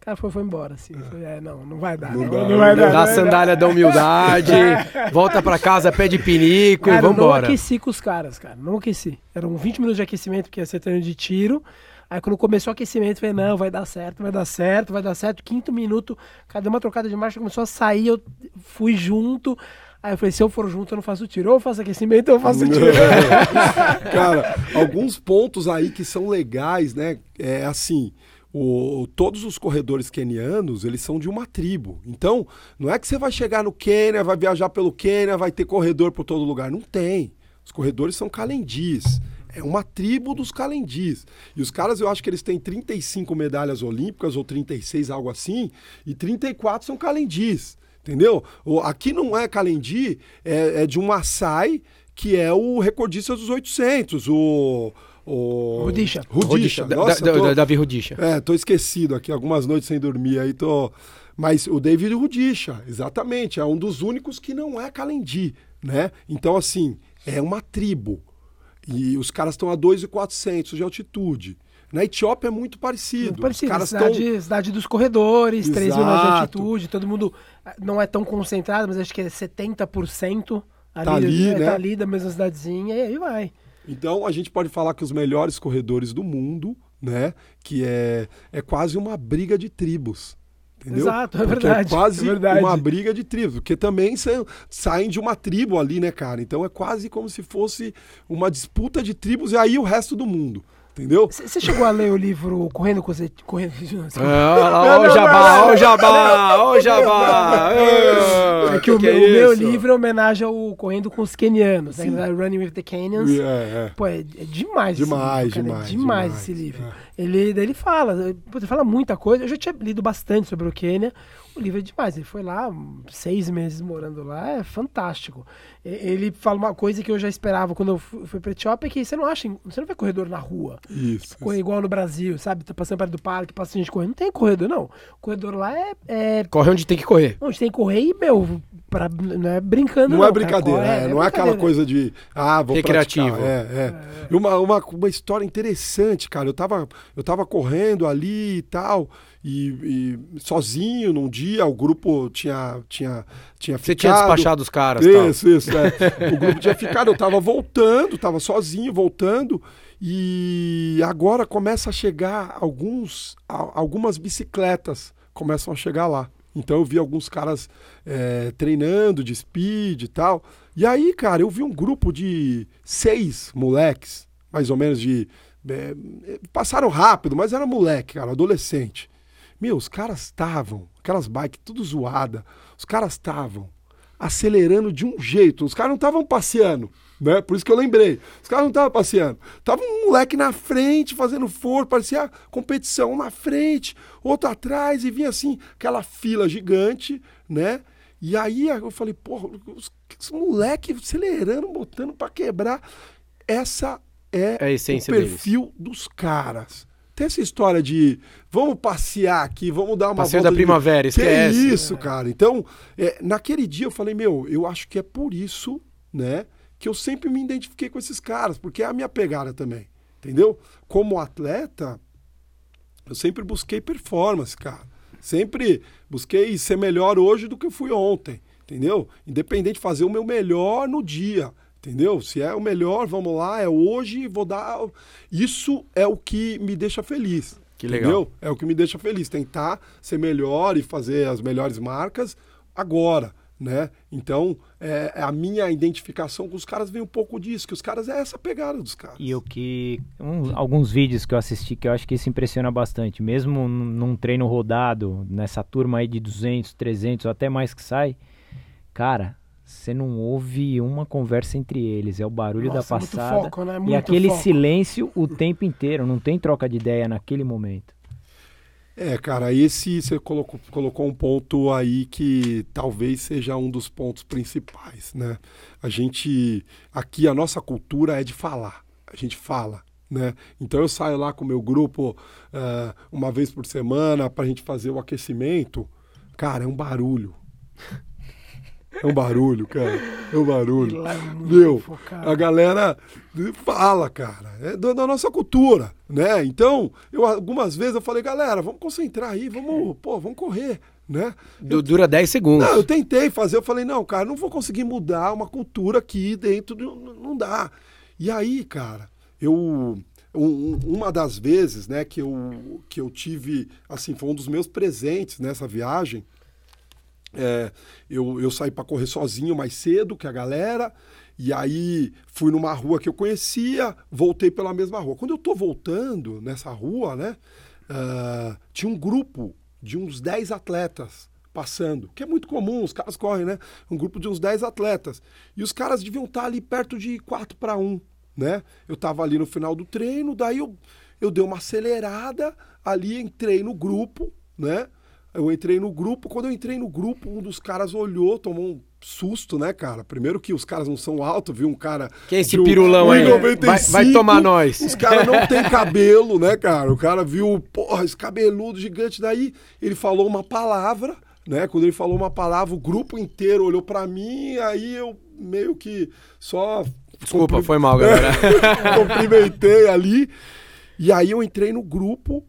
o cara foi, foi embora, assim. Eu falei, é, não, não vai dar. Não Não, dá, não vai dar. Dá não a sandália da humildade, volta pra casa, pede pinico Cara, e eu não vambora. aqueci com os caras, cara. Não aqueci. Eram 20 minutos de aquecimento, porque ia ser treino de tiro. Aí quando começou o aquecimento, eu falei, não, vai dar certo, vai dar certo, vai dar certo. Quinto minuto, cada uma trocada de marcha começou a sair, eu fui junto. Aí eu falei, se eu for junto, eu não faço tiro. Ou eu faço aquecimento, ou eu faço tiro. Cara, alguns pontos aí que são legais, né? É assim, o, todos os corredores quenianos, eles são de uma tribo. Então, não é que você vai chegar no Quênia, vai viajar pelo Quênia, vai ter corredor por todo lugar. Não tem. Os corredores são calendis. É uma tribo dos calendis. E os caras, eu acho que eles têm 35 medalhas olímpicas, ou 36, algo assim, e 34 são calendis. Entendeu? Aqui não é calendi, é, é de um Maasai, que é o recordista dos 800, o... o... Rudisha. Rudisha. Nossa, da- tô- da- Davi Rudisha. é, tô esquecido aqui, algumas noites sem dormir aí, tô... Mas o David Rudisha, exatamente, é um dos únicos que não é calendi, né? Então, assim, é uma tribo. E os caras estão a 2,400 de altitude. Na Etiópia é muito parecido. Muito parecido. Os caras cidade, estão... cidade dos corredores, 3 mil de altitude, todo mundo ah, não é tão concentrado, mas acho que é 70% ali, Tá ali, é, né? tá ali da mesma cidadezinha, e aí vai. Então, a gente pode falar que os melhores corredores do mundo, né? Que é, é quase uma briga de tribos. Entendeu? Exato, é Porque verdade, É quase é verdade. uma briga de tribos, porque também sa- saem de uma tribo ali, né, cara? Então é quase como se fosse uma disputa de tribos e aí o resto do mundo. Entendeu? Você chegou a ler o livro Correndo com Zé... Correndo... Ah, olha ó o jabá, ó o jabá, ó o jabá. Ah, É que, o, que meu, é o meu livro é homenagem ao Correndo com os Kenianos, né? Running with the Kenyans. É, é. Pô, é, é demais. Demais, livro, demais, É demais, demais, esse livro. é. Ele, ele fala, ele fala muita coisa. Eu já tinha lido bastante sobre o Quênia. O livro é demais. Ele foi lá, seis meses morando lá, é fantástico. Ele fala uma coisa que eu já esperava quando eu fu- fui pra Etiópia, que você não acha, você não vê corredor na rua. Isso. Correr igual no Brasil, sabe? Tá passando perto do parque, passa gente correndo. Não tem corredor, não. O corredor lá é, é Corre onde tem que correr. onde tem que correr e, meu, pra, não é brincando, Não, não. é cara. brincadeira, Corre- é, não é aquela coisa de, ah, vou Recreativo. praticar. É, é. E Uma, uma, uma história interessante, cara. Eu tava, eu tava correndo ali e tal, e, e sozinho num dia, o grupo tinha, tinha, tinha Você ficado. tinha despachado os caras tal. Isso, isso, é. O grupo tinha ficado, eu tava voltando, tava sozinho, voltando, e agora começa a chegar alguns, algumas bicicletas começam a chegar lá. Então eu vi alguns caras é, treinando de speed e tal. E aí, cara, eu vi um grupo de seis moleques, mais ou menos de. é, passaram rápido, mas era moleque, cara, adolescente. Meu, os caras estavam, aquelas bikes tudo zoada, os caras estavam acelerando de um jeito. Os caras não estavam passeando, né? Por isso que eu lembrei. Os caras não estavam passeando. Tava um moleque na frente fazendo força, parecia competição um na frente, outro atrás e vinha assim aquela fila gigante, né? E aí eu falei, porra, os, os moleque acelerando, botando pra quebrar. Essa é, É a essência o perfil dos caras. Tem essa história de vamos passear aqui, vamos dar uma Passeio volta da primavera, Que esquece. isso, cara. Então, é, naquele dia eu falei, meu, eu acho que é por isso, né, que eu sempre me identifiquei com esses caras, porque é a minha pegada também, entendeu? Como atleta, eu sempre busquei performance, cara. Sempre busquei ser melhor hoje do que eu fui ontem, entendeu? Independente de fazer o meu melhor no dia, entendeu? Se é o melhor, vamos lá, é hoje, vou dar. Isso é o que me deixa feliz. Que legal. Entendeu? É o que me deixa feliz. Tentar ser melhor e fazer as melhores marcas agora, né? Então, é, a minha identificação com os caras vem um pouco disso, que os caras é essa pegada dos caras. E o que. Um, alguns vídeos que eu assisti que eu acho que isso impressiona bastante. Mesmo num treino rodado, nessa turma aí de 200, 300 ou até mais que sai, cara, você não ouve uma conversa entre eles, é o barulho Nossa, da é muito passada foco, né? e aquele foco. silêncio o tempo inteiro, não tem troca de ideia naquele momento. É, cara, esse você colocou, colocou um ponto aí que talvez seja um dos pontos principais, né? A gente, aqui a nossa cultura é de falar, a gente fala, né? Então eu saio lá com o meu grupo ah, uma vez por semana para a gente fazer o aquecimento, cara, é um barulho. É um barulho, cara. É um barulho. É Meu, focado. a galera fala, cara. É da, da nossa cultura, né? Então, eu algumas vezes eu falei, galera, vamos concentrar aí, vamos, pô, vamos correr, né? Du- Dura 10 segundos. Não, eu tentei fazer, eu falei, não, cara, não vou conseguir mudar uma cultura aqui dentro, do, não dá. E aí, cara, eu um- uma das vezes, né, que eu que eu tive, assim, foi um dos meus presentes nessa viagem. É, eu, eu saí para correr sozinho mais cedo que a galera, e aí fui numa rua que eu conhecia, voltei pela mesma rua. Quando eu tô voltando nessa rua, né, ah, tinha um grupo de uns 10 atletas passando, que é muito comum, os caras correm, né? Um grupo de uns 10 atletas. E os caras deviam estar ali perto de 4 para 1, né? Eu tava ali no final do treino, daí eu, eu dei uma acelerada ali, entrei no grupo, né? Eu entrei no grupo, quando eu entrei no grupo, um dos caras olhou, tomou um susto, né, cara? Primeiro que os caras não são altos, viu um cara. Quem é esse de um- pirulão aí? 1,95, Vai- vai tomar nós. Os caras não têm cabelo, né, cara? O cara viu, porra, esse cabeludo gigante. Daí ele falou uma palavra, né? Quando ele falou uma palavra, o grupo inteiro olhou pra mim, aí eu meio que só. Desculpa, foi mal, galera. cumprimentei ali. E aí eu entrei no grupo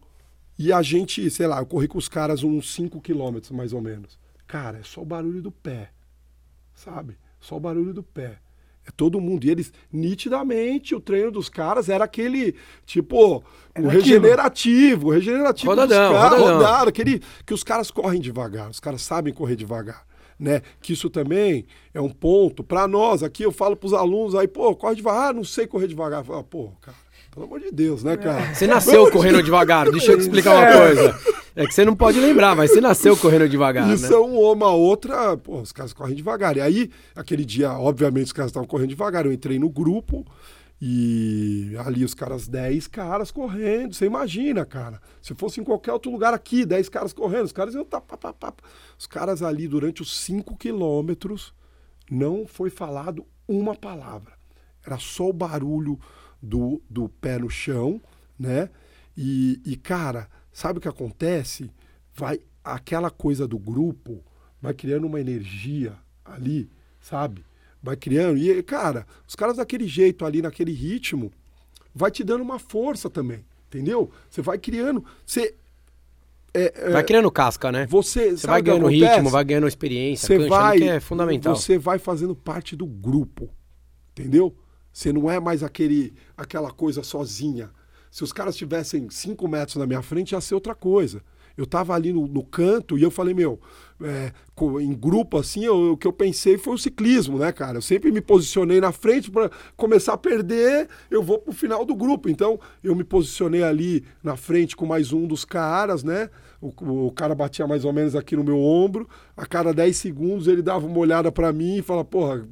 e a gente, sei lá, eu corri com os caras uns 5 quilômetros, mais ou menos. Cara, é só o barulho do pé, sabe? Só o barulho do pé. É todo mundo. E eles, nitidamente, o treino dos caras era aquele, tipo, o Era regenerativo, o regenerativo Rodadão, dos caras, rodadão. rodado, aquele que os caras correm devagar, os caras sabem correr devagar. Né? Que isso também é um ponto para nós aqui. Eu falo para os alunos aí, pô, corre devagar, ah, não sei correr devagar. Fala, pô, cara, pelo amor de Deus, né, cara? Você nasceu correndo devagar. Deixa eu te explicar uma coisa. É que você não pode lembrar, mas você nasceu correndo devagar, Isso né? é um uma outra, pô, os caras correm devagar. E aí, aquele dia, obviamente, os caras estavam correndo devagar. Eu entrei no grupo e ali os caras, 10 caras correndo. Você imagina, cara. Se fosse em qualquer outro lugar aqui, 10 caras correndo, os caras iam tá, pá, pá, pá. Os caras ali, durante os 5 quilômetros, não foi falado uma palavra. Era só o barulho do, do pé no chão, né? E, e, cara, sabe o que acontece? Vai aquela coisa do grupo, vai criando uma energia ali, sabe? Vai criando. E, cara, os caras daquele jeito ali, naquele ritmo, vai te dando uma força também, entendeu? Você vai criando. Você. é, é, Vai criando casca, né? você, Você vai ganhando ritmo, vai ganhando experiência. Você cancha, vai, que é fundamental. Você vai fazendo parte do grupo, entendeu? Você não é mais aquele, aquela coisa sozinha. Se os caras tivessem cinco metros na minha frente, ia ser outra coisa. Eu tava ali no, no canto e eu falei, meu, é, em grupo assim, eu- o que eu pensei foi o ciclismo, né, cara? Eu sempre me posicionei na frente para começar a perder, eu vou pro final do grupo. Então, eu me posicionei ali na frente com mais um dos caras, né? O, o cara batia mais ou menos aqui no meu ombro. A cada 10 segundos ele dava uma olhada para mim e falava, porra,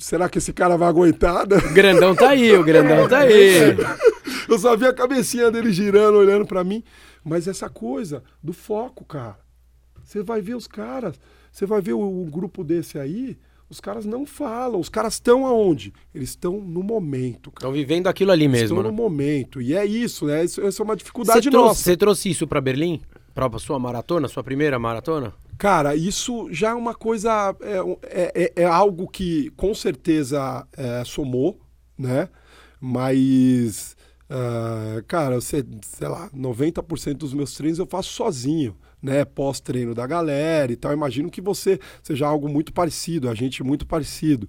será que esse cara vai aguentar? né? O grandão tá aí, o grandão tá aí. Eu só vi a cabecinha dele girando, olhando pra mim. Mas essa coisa do foco, cara. Você vai ver os caras, você vai ver o, um grupo desse aí, os caras não falam. Os caras estão aonde? Eles estão no momento. Estão vivendo aquilo ali mesmo, estão né? no momento. E é isso, né? Isso, essa é uma Você dificuldade trouxe, nossa. você trouxe isso pra Berlim? Pra sua maratona, sua primeira maratona? Cara, isso já é uma coisa. É, é, é- é algo que com certeza é, somou, né? Mas, ah, cara, você, sei lá, 90% dos meus treinos eu faço sozinho, né, pós-treino da galera e tal. Imagino que você seja algo muito parecido, a gente muito parecido.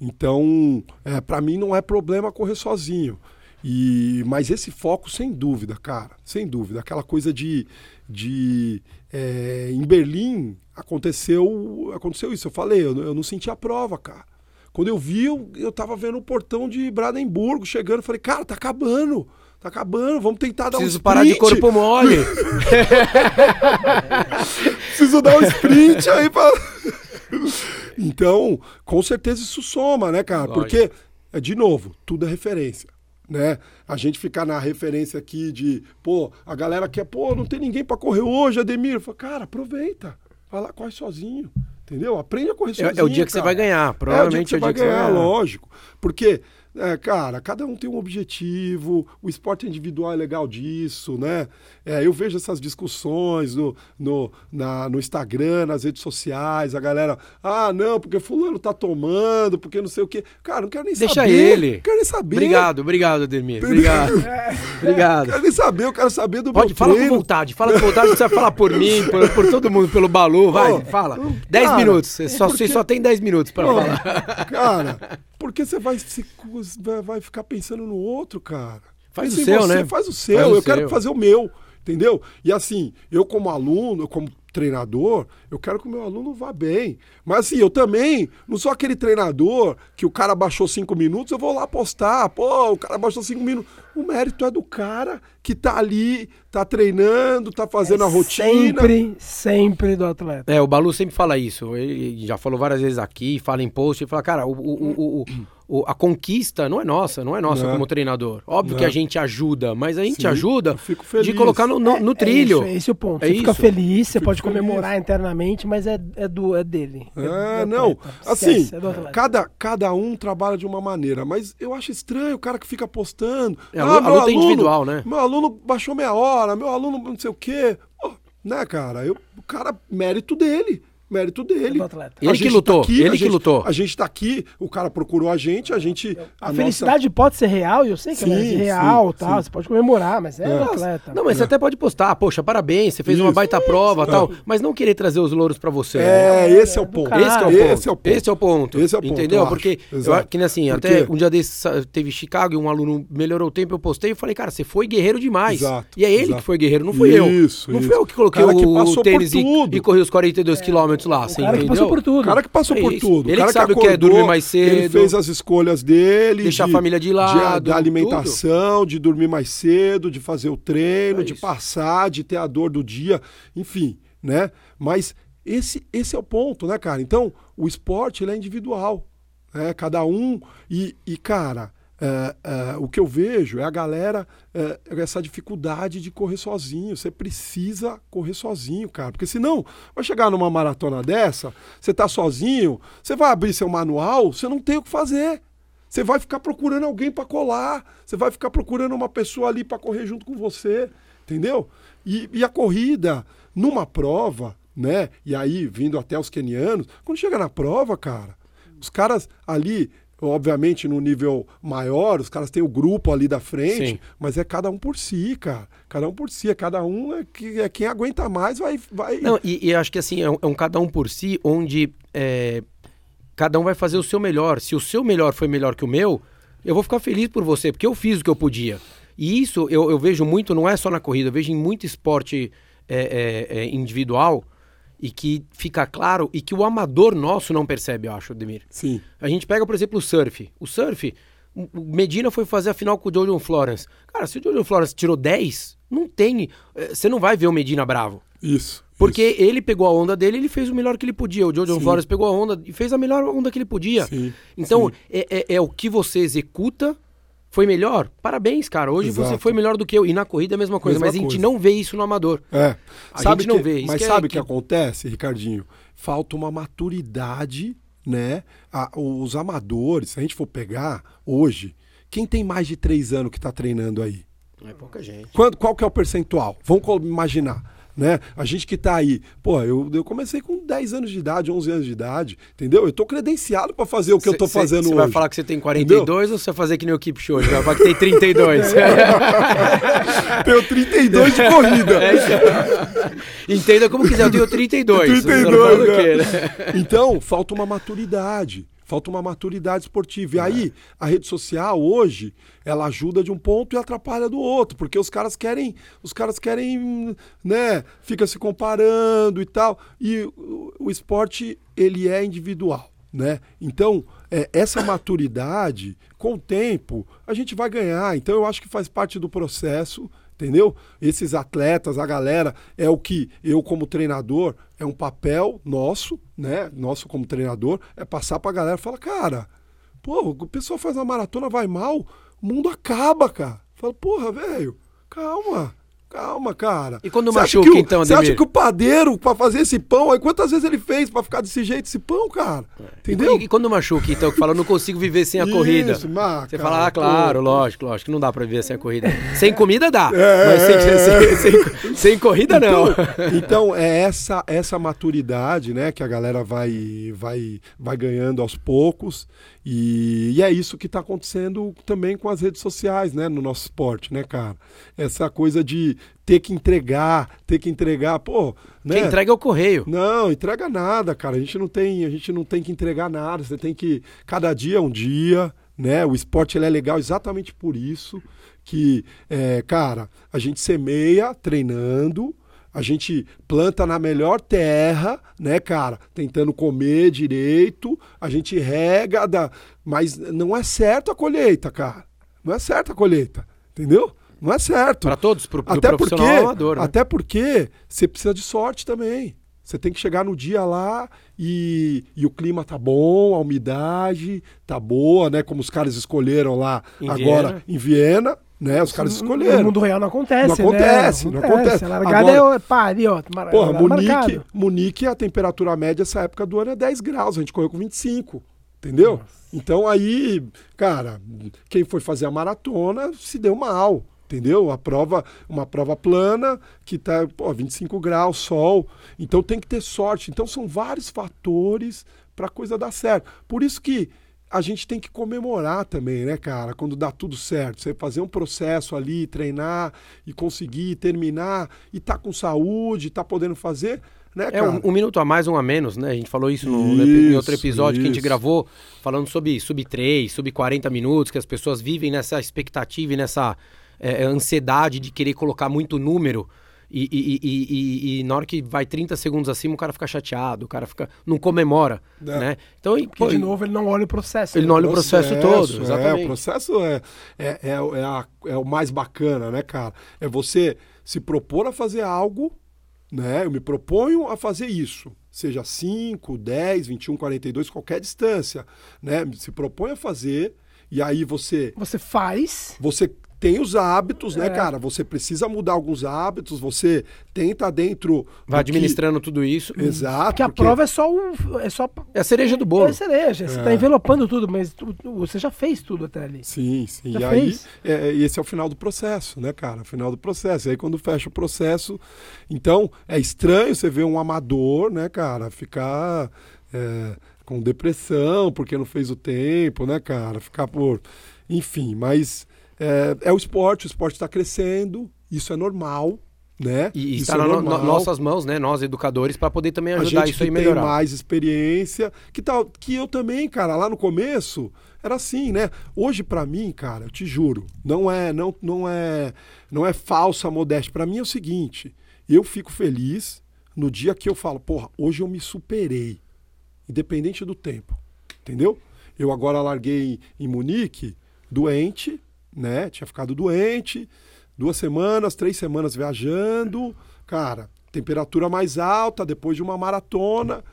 Então, é, para mim não é problema correr sozinho. E, mas esse foco, sem dúvida, cara, sem dúvida. Aquela coisa de. de é, em Berlim aconteceu, aconteceu isso. Eu falei, eu, eu não senti a prova, cara. Quando eu vi, eu, eu tava vendo o portão de Brandenburgo chegando. Falei, cara, tá acabando. Tá acabando, vamos tentar dar Preciso um sprint. parar de corpo mole. Preciso dar um sprint aí pra. então, com certeza isso soma, né, cara? Lógico. Porque, é, de novo, tudo é referência. Né? A gente ficar na referência aqui de, pô, a galera quer, pô, não tem ninguém pra correr hoje, Ademir. Fala, cara, aproveita. Vai lá, corre sozinho. Entendeu? Aprende a correr É, sozinho. é o dia que você vai ganhar. É o dia Provavelmente que você é o vai dia que você ganhar, vai ganhar. lógico. Porque, é, cara, cada um tem um objetivo, o esporte individual é legal disso, né? É, eu vejo essas discussões no, no, na- no Instagram, nas redes sociais, a galera, ah, não, porque fulano tá tomando, porque não sei o quê. Cara, não quero nem Deixa saber. ele. Não quero nem saber. Obrigado, obrigado, Ademir. Obrigado. Não Obrigado. quero nem saber, eu quero saber do Pode, meu fala com treino. vontade, fala com vontade, você vai falar por mim, por, por todo mundo, pelo Balu, vai, Ô, fala. cara, 10 minutos, você só, porque- você só tem 10 minutos pra Pô, falar. Cara, porque você vai, se- vai- ficar pensando no outro, cara. Faz Pensa o seu, você, né? Faz o seu, Faz o eu quero seu. fazer o meu, entendeu? E assim, eu como aluno, eu como treinador, eu quero que o meu aluno vá bem. Mas assim, eu também não sou aquele treinador que o cara baixou cinco minutos, eu vou lá postar. Pô, o cara baixou cinco minutos. O mérito é do cara que tá ali, tá treinando, tá fazendo a rotina. Sempre, sempre do atleta. É, o Balu sempre fala isso. Ele já falou várias vezes aqui, fala em post, ele fala, cara, o, o- o- o- o- a conquista não é nossa, não é nossa Não. como treinador. Óbvio Não. que a gente ajuda, mas a gente Sim, ajuda de colocar no, no- no É trilho. isso, esse é o ponto. É você fica isso. feliz, você Fico pode feliz. comemorar internamente, mas é, é, do, é dele. É, do não. atleta. Assim, Esquece, é cada, cada um trabalha de uma maneira, mas eu acho estranho o cara que fica postando. É, a lu- a meu luta é individual, né? Meu aluno baixou meia hora, meu aluno não sei o quê. Pô, né, cara? Eu, o cara, mérito dele. Mérito dele. atleta. Ele A que gente lutou, aqui, ele a que gente- lutou. A gente tá aqui, o cara procurou a gente, a gente. A, nossa- felicidade pode ser real, e eu sei que ela é Sim, real, sim, tal, sim. você pode comemorar, mas é, É. do atleta. Não, mas você até pode postar, poxa, parabéns, você fez uma Isso. baita prova e tal, mas não querer trazer os louros pra você. né? É, esse é o ponto. Esse que é o ponto. Esse é o ponto. Esse é o ponto. Esse é o ponto, Entendeu? eu. Porque, eu, que nem assim, Porque- até um dia teve Chicago e um aluno melhorou o tempo, eu postei e falei, cara, você foi guerreiro demais. Exato, e é ele que foi guerreiro, não fui eu. Isso, Não isso. fui eu que coloquei o, tênis e, e corri os 42 quilômetros lá, o cara que entendeu? passou por tudo. O cara que passou É por tudo. Ele o cara que sabe o que é acordou, dormir mais Ele cedo, fez as escolhas dele. deixar a família de lado, Da alimentação, de dormir mais cedo, de fazer o treino, É de isso. passar, de ter a dor do dia, enfim, né? Mas esse, esse é o ponto, né, cara? Então, o esporte ele é individual. Né? Cada um. E, e cara, é, é, o que eu vejo é a galera, é, essa dificuldade de correr sozinho. Você precisa correr sozinho, cara. Porque senão, vai chegar numa maratona dessa, você tá sozinho, você vai abrir seu manual, você não tem o que fazer. Você vai ficar procurando alguém para colar, você vai ficar procurando uma pessoa ali para correr junto com você, entendeu? E, e a corrida, numa prova, né? E aí, vindo até os quenianos, quando chega na prova, cara, os caras ali, obviamente no nível maior, os caras têm o grupo ali da frente, Sim. mas é cada um por si, cara. Cada um por si, é cada um é, que, é quem aguenta mais, vai. vai... Não, e, e acho que assim, é um, é um cada um por si, onde é, cada um vai fazer o seu melhor. Se o seu melhor foi melhor que o meu, eu vou ficar feliz por você, porque eu fiz o que eu podia. E isso eu, eu vejo muito, não é só na corrida, eu vejo em muito esporte é, é, é, individual e que fica claro e que o amador nosso não percebe, eu acho, Demir. Sim. A gente pega, por exemplo, o surf. O surf, o Medina foi fazer a final com o Jojo Florence. Cara, se o Jojo Florence tirou 10, não tem. eh, Você não vai ver o Medina bravo. Isso. Porque isso. ele pegou a onda dele ele fez o melhor que ele podia. O Jojo Sim. Flores pegou a onda e fez a melhor onda que ele podia. Sim, Então, sim. é, é- é o que você executa. Foi melhor? Parabéns, cara. Hoje você Exato. foi melhor do que eu. E na corrida é a mesma coisa. Mesma mas a gente coisa. não vê isso no amador. É. A sabe gente não que- vê, isso Mas que é- sabe o que- que acontece, Ricardinho? Falta uma maturidade, né? A- os amadores, se a gente for pegar hoje, quem tem mais de três anos que está treinando aí? É pouca gente. Quanto, qual que é o percentual? Vamos imaginar. Né? A gente que tá aí, pô, eu, eu comecei com 10 anos de idade, 11 anos de idade, entendeu? Eu tô credenciado para fazer o que cê, eu tô fazendo cê hoje. Você vai falar que você tem 42 entendeu? ou você vai fazer que nem o Keep Show? Vai falar que tem 32. tenho 32 de corrida. É. Entenda como quiser, eu tenho 32. 32, né? Quê, né? Então, falta uma maturidade. Falta uma maturidade esportiva. E aí, a rede social hoje, ela ajuda de um ponto e atrapalha do outro, porque os caras querem, os caras querem, né, fica se comparando e tal. E o, o esporte, ele é individual, né? Então, é, essa maturidade, com o tempo, a gente vai ganhar. Então, eu acho que faz parte do processo entendeu? Esses atletas, a galera, é o que eu como treinador, é um papel nosso, né? Nosso como treinador, é passar pra galera e falar, cara, pô, o pessoal faz uma maratona, vai mal, o mundo acaba, cara. Fala, porra, velho, calma. Calma, cara. E quando Você machuca, o, então, Você acha que o padeiro, pra fazer esse pão, aí quantas vezes ele fez pra ficar desse jeito, esse pão, cara? Entendeu? E, e quando machuca, então, que fala, não consigo viver sem a Isso, corrida. Mas, Você fala, ah, claro, pô. lógico, lógico, não dá pra viver sem a corrida. Sem comida dá, É, mas sem, é, sem, sem- sem corrida não. Então, é essa essa maturidade, né, que a galera vai vai vai ganhando aos poucos e, e é isso que está acontecendo também com as redes sociais, né, no nosso esporte, né, cara? Essa coisa de ter que entregar, ter que entregar, pô, né? Quem entrega é o correio. Não, entrega nada, cara. A gente não tem, a gente não tem que entregar nada. Você tem que cada dia é um dia, né? O esporte ele é legal exatamente por isso que, é, cara, a gente semeia treinando, a gente planta na melhor terra, né, cara? Tentando comer direito, a gente rega, dá, mas não é certo a colheita, cara. Não é certo a colheita, entendeu? Não é certo. Pra todos, pro, Até porque, profissional ao amador, né? até porque você precisa de sorte também. Você tem que chegar no dia lá e, e o clima tá bom, a umidade tá boa, né? Como os caras escolheram lá Em agora Viena. em Viena, né? Os caras No escolheram. mundo real não acontece, Não acontece, né? não acontece. A largada Agora- é pá, ali, ó. Porra, lugar Munique, marcado. Munique, a temperatura média essa época do ano é 10 graus, a gente correu com 25, entendeu? Então aí, cara, quem foi fazer a maratona se deu mal, entendeu? A prova, uma prova plana que tá, pô, 25 graus, sol. Então tem que ter sorte. Então são vários fatores para a coisa dar certo. Por isso que a gente tem que comemorar também, né, cara? Quando dá tudo certo. Você fazer um processo ali, treinar e conseguir terminar e tá com saúde, tá podendo fazer, né, É cara? um, um minuto a mais, um a menos, né? A gente falou isso, no, epi- em outro Isso, episódio que a gente isso. gravou, falando sobre sub 3, sub 40 minutos, que as pessoas vivem nessa expectativa e nessa é, ansiedade de querer colocar muito número. E, e- e- e- e na hora que vai 30 segundos acima, o cara fica chateado, o cara fica. não comemora. É. Né? Então, e, Porque, pô, de novo, ele não olha o processo. Ele né? não olha o processo todo, É, exatamente. o processo é, é, é, é, a- é o mais bacana, né, cara? É você se propor a fazer algo, né? Eu me proponho a fazer isso. Seja 5, 10, 21, 42, qualquer distância, né? Se propõe a fazer e aí você Você faz. você tem os hábitos, né, É. cara? Você precisa mudar alguns hábitos, você tenta dentro vai do que- administrando tudo isso. Exato. Porque a prova é só um. É só. É a cereja do bolo. É cereja. Você tá envelopando tudo, mas tu- tu- você já fez tudo até ali. Sim, sim. Já e aí, fez? é, e esse é o final do processo, né, cara? O final do processo. E aí, quando fecha o processo. Então, é estranho você ver um amador, né, cara, ficar é, com depressão porque não fez o tempo, né, cara? Ficar por. Enfim, mas é, é o esporte, o esporte está crescendo, isso é normal, né? E, está é nas normal. nossas mãos, né? Nós, educadores, para poder também A ajudar gente isso aí a tem melhorar. mais experiência, que tal que eu também, cara, lá no começo era assim, né? Hoje pra mim, cara, eu te juro, não é não não é não é falsa modéstia. Pra mim é o seguinte, eu fico feliz no dia que eu falo, porra, hoje eu me superei, independente do tempo, entendeu? Eu agora larguei em Munique doente, né? Tinha ficado doente, duas semanas, três semanas viajando, cara, temperatura mais alta depois de uma maratona.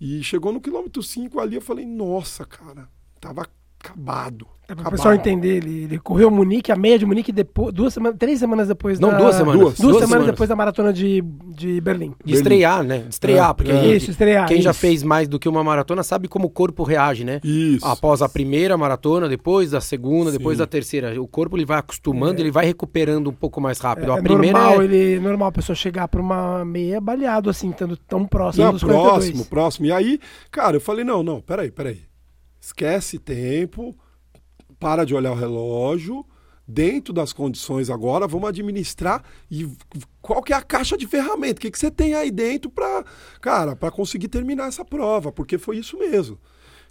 E chegou no quilômetro 5 ali, eu falei, nossa, cara, tava acabado. É para o pessoal entender, ele, ele correu Munique, a meia de Munique, depois, duas semanas, três semanas depois Não, da... duas semanas. Duas. Duas, semanas, depois da maratona de, de Berlim. De estrear, né? De estrear, É, porque é. Isso, estrear. quem já isso. fez mais do que uma maratona sabe como o corpo reage, né? Isso. Após a primeira maratona, depois da segunda, depois Sim. da terceira. O corpo ele vai acostumando, ele vai recuperando um pouco mais rápido. É, a primeira normal, é... ele, normal a pessoa chegar para uma meia baleado assim, estando tão próximo Não, dos próximo, 42. próximo. E aí, cara, eu falei, não, não, peraí, peraí. Esquece tempo, para de olhar o relógio, dentro das condições agora, vamos administrar e qual que é a caixa de ferramenta? O que, que você tem aí dentro para, cara, para conseguir terminar essa prova? Porque foi isso mesmo.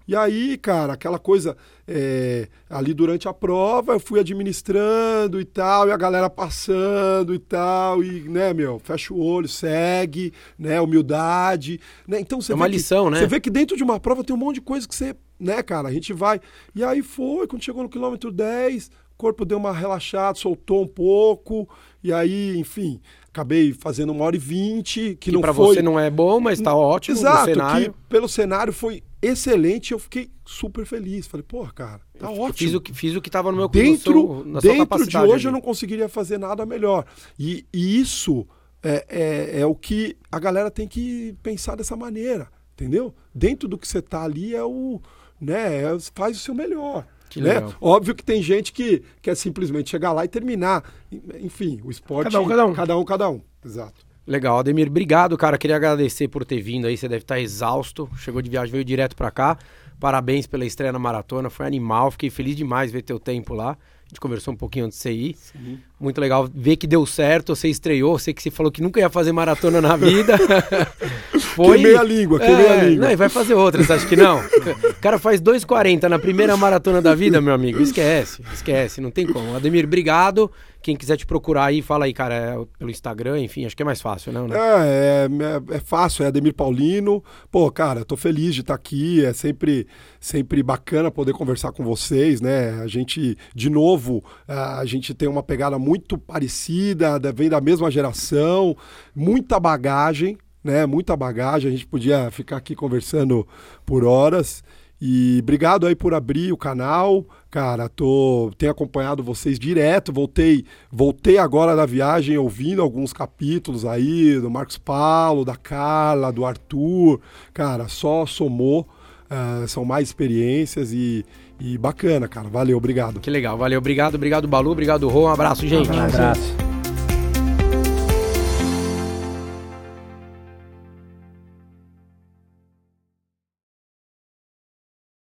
E aí, cara, aquela coisa é, ali durante a prova, eu fui administrando e tal, e a galera passando e tal, e, né, meu, fecha o olho, segue, né, humildade, né? Então você É uma vê que- lição, né? Você vê que dentro de uma prova tem um monte de coisa que você, né, cara, a gente vai. E aí foi, quando chegou no quilômetro 10, o corpo deu uma relaxada, soltou um pouco, e aí, enfim, acabei fazendo uma hora e vinte, que, Que não pra foi. você não é bom, mas tá ótimo Exato, cenário. que pelo cenário foi excelente, eu fiquei super feliz. Falei, porra, cara, tá Eu ótimo. Fiz o que, fiz o que tava no meu dentro no seu- dentro de hoje eu ali. não conseguiria fazer nada melhor. E, e isso é, é, é o que a galera tem que pensar dessa maneira, entendeu? Dentro do que você tá ali é o, né, é- faz o seu melhor. Que né? Óbvio que tem gente que quer simplesmente chegar lá e terminar. Enfim, o esporte. Cada um, cada um. Cada um, cada um. Exato. Legal, Ademir, obrigado, cara. Queria agradecer por ter vindo aí. Você deve estar exausto. Chegou de viagem, veio direto pra cá. Parabéns pela estreia na maratona. Foi animal. Fiquei feliz demais ver teu tempo lá. A gente conversou um pouquinho antes de você ir. Muito legal ver que deu certo. Você estreou. Sei que você falou que nunca ia fazer maratona na vida. Queimei a língua, queimei a língua. Não, e vai fazer outra, você acha que não? O cara faz 2,40 na primeira maratona da vida, meu amigo. Esquece, esquece, não tem como. Ademir, obrigado. Quem quiser te procurar aí, fala aí, cara, é pelo Instagram, enfim, acho que é mais fácil, não, né? É, é, é fácil, é Ademir Paulino. Pô, cara, tô feliz de estar aqui. É sempre, sempre bacana poder conversar com vocês, né? A gente, de novo, a gente tem uma pegada muito parecida, da- vem da mesma geração, muita bagagem, né? Muita bagagem. A gente podia ficar aqui conversando por horas. E obrigado aí por abrir o canal. Cara, tô tenho acompanhado vocês direto. Voltei, voltei agora da viagem ouvindo alguns capítulos aí do Marcos Paulo, da Carla, do Arthur. Cara, só somou. Ah, são mais experiências e, e bacana, cara. Valeu, obrigado. Que legal, valeu, obrigado, obrigado, Balu, obrigado, Rô, um abraço, gente. Um abraço.